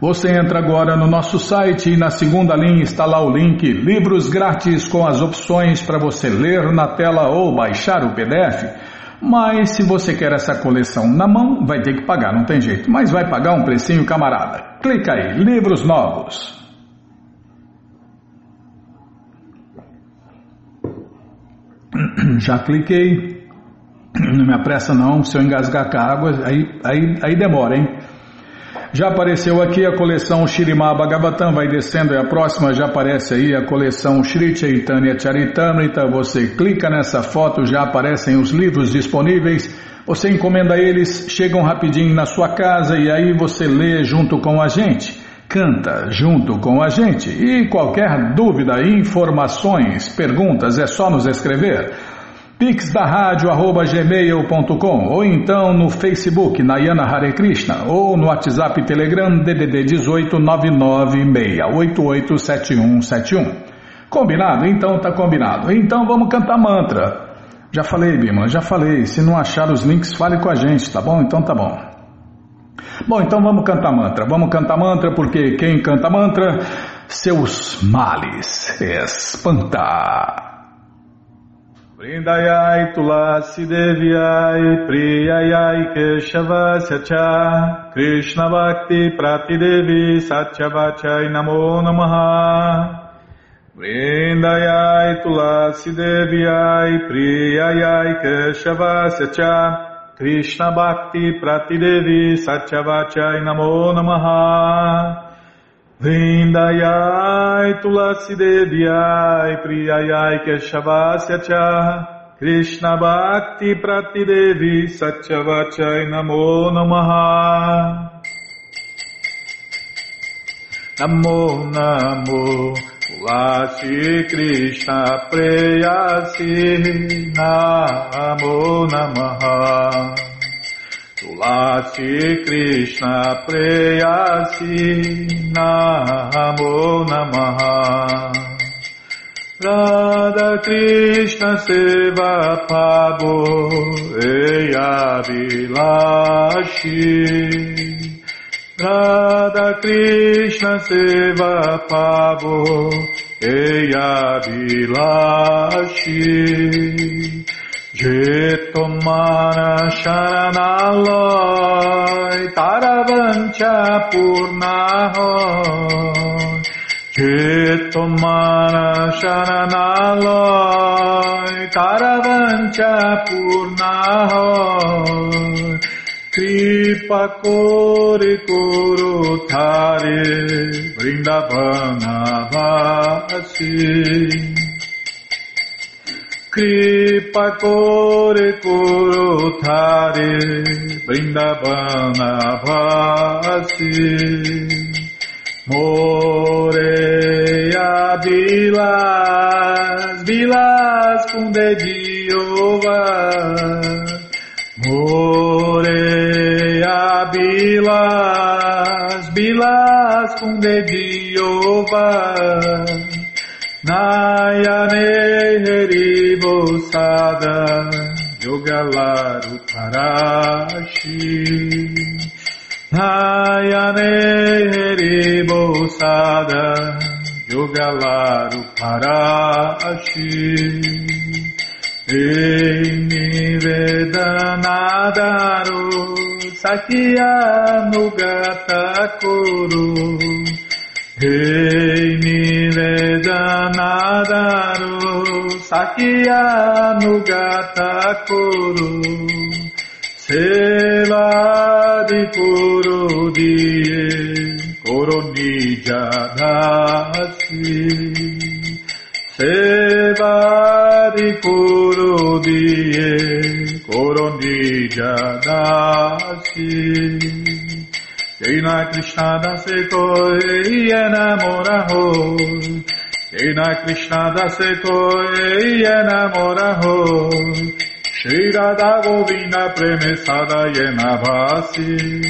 Você entra agora no nosso site e na segunda linha está lá o link Livros Grátis com as opções para você ler na tela ou baixar o PDF. Mas se você quer essa coleção na mão, vai ter que pagar, não tem jeito. Mas vai pagar um precinho, camarada. Clica aí, livros novos. Já cliquei. Não me apressa não, se eu engasgar com a água, aí, aí, aí demora, hein? Já apareceu aqui a coleção Shirimá Bhagavatam, vai descendo e a próxima já aparece aí a coleção Sri Chaitanya Charitamrita. Você clica nessa foto, já aparecem os livros disponíveis. Você encomenda eles, chegam rapidinho na sua casa e aí você lê junto com a gente. Canta junto com a gente. E qualquer dúvida, informações, perguntas, é só nos escrever pix da rádio arroba gmail.com ou então no Facebook Nayana Hare Krishna ou no WhatsApp Telegram DDD 18 996887171. Combinado? Então tá combinado. Então vamos cantar mantra. Já falei, Bima, já falei. Se não achar os links, fale com a gente, tá bom? Então tá bom. Bom, então vamos cantar mantra. Vamos cantar mantra porque quem canta mantra, seus males espanta. Vrindayai Tulasi Devyai Priyayai Keshavasya Cha Krishna Bhakti Pratidevi Satyavachai Namo Namaha Vrindayai Tulasi Devyai Priyayai Keshavasya Cha Krishna Bhakti Pratidevi Satyavachai Namo Namaha. Vrindayai Tulasi Devyai Priyayai Keshavasya Cha Krishna Bhakti Pratidevi Satyavachai Namo Namaha. Namo Namo Tulasi Krishna Preyasi Namo Namaha. Tulasi Krishna Preyasi Namo Namaha. Radha Krishna Seva Pabo Eya Vilashi Radha Krishna Seva Pabo Eya Vilashi Jetomana Sharanalai Taravancha Purnahoy Jetomana Sharanalai Taravancha Purnahoy Kripa Kore Koro Thare Vrindavana Vasi Kripa Kore Koro Thare Vrindavana Vasi Moreia Vilas Vilas com dediova Moreia Vilas Vilas com dediova Nayane Heribosada Yogalaru Parashi Nayane Heribosada Yogalaru Parashi Ei Nivedanadaru Sakya Nugata Kuru. Rei Nivedanadaru Sakya Nugata Kuru Kuru Diye Koronija Dasi Jena Krishna dase koi enamora ho Jena Krishna dase koi enamora ho Shri Radha Govinda premesada yena bhasi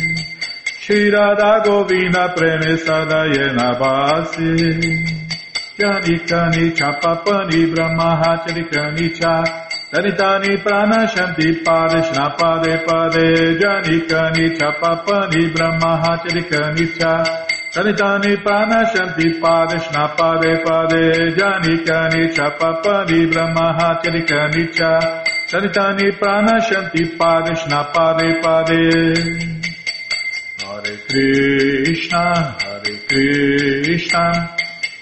Shri Radha Govinda premesada yena bhasi Janikani chapapani brahmahachalikani cha Danitani pranashanti padeshna pade pade janikani chapapani brahmahachalikani cha Danitani pranashanti padeshna pade pade janikani chapapani brahmahachalikani cha Danitani pranashanti padeshna pade pade Hare Krishna Hare Krishna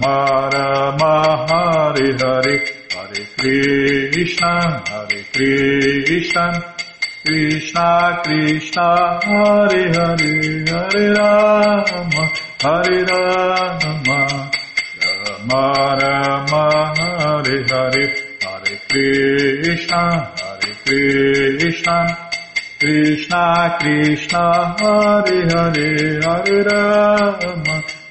Rama Rama Hare Hare Krishna Hare Krishna. Krishna Krishna Hare Hare Hare Rama Hare Rama. Rama Rama Hare Hare Hare Krishna Hare Krishna. Krishna Krishna Hare Hare Hare Rama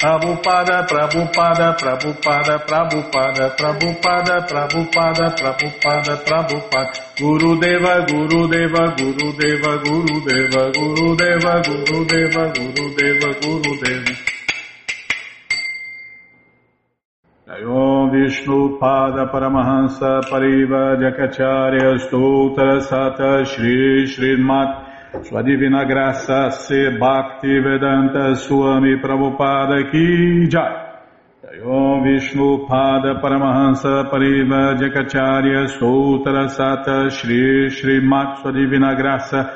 Prabhupada, Prabhupada, Prabhupada, Prabhupada, Prabhupada, Prabhupada, Prabhupada, Prabhupada, Guru Deva, Guru Deva, Guru Deva, Guru Deva, Guru Deva, Guru Deva, Guru Deva, Guru Deva. Om Vishnu Pada Paramahansa Pariva Jakacharya Stoutra Sata Shri Srimat Sua Divina Graça Se Bhakti Vedanta Swami Prabhupada Ki Jai. Om Vishnu Pada Paramahansa Pariva Jakacharya Stoutra Sata Shri Srimat Sua Divina Graça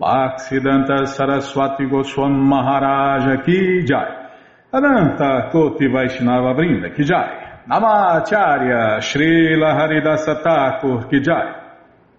Bhaksidanta Saraswati Goswam Maharaja Ki Jai. Ananta Koti Vaishnava Brinda Ki Jai. Namacharya Srila Haridasa Thakur Kijai,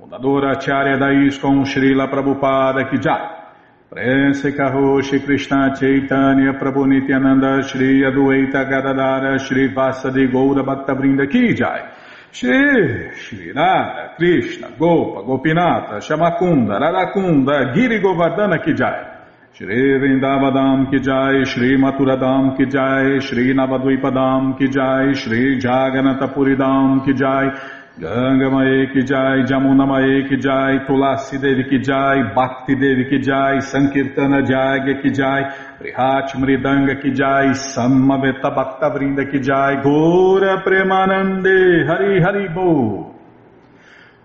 fundadora Acharya ISKCON Srila Prabhupada Kijai, Prense Karoshi Krishna Chaitanya Prabhu Nityananda Shri Adueita Gadadara Shri Vasadi Goura Bhaktavrinda Kijai, Shri Shri Radha Krishna Gopa Gopinata Shamakunda Radakunda Giri Govardhana Kijai, Shri Vrindavadam ki jai, Shri Maturadam ki jai, Shri Navadvipadam ki jai, Shri Jaganatapuridam ki Ganga Mae ki jai, Jamuna Mae ki jai, Tulasi Devi ki jai, Bhakti Devi ki jai, Sankirtana Jagya ki jai, Prihat Mridanga ki jai, Samaveta Bhakta Vrinda ki jai, Gora Premanande, Hari Hari Bo.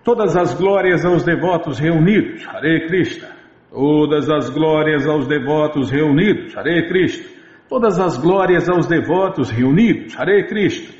Todas as glórias aos devotos reunidos, Hare Krishna. Todas as glórias aos devotos reunidos, Hare Krishna. Todas as glórias aos devotos reunidos, Hare Krishna.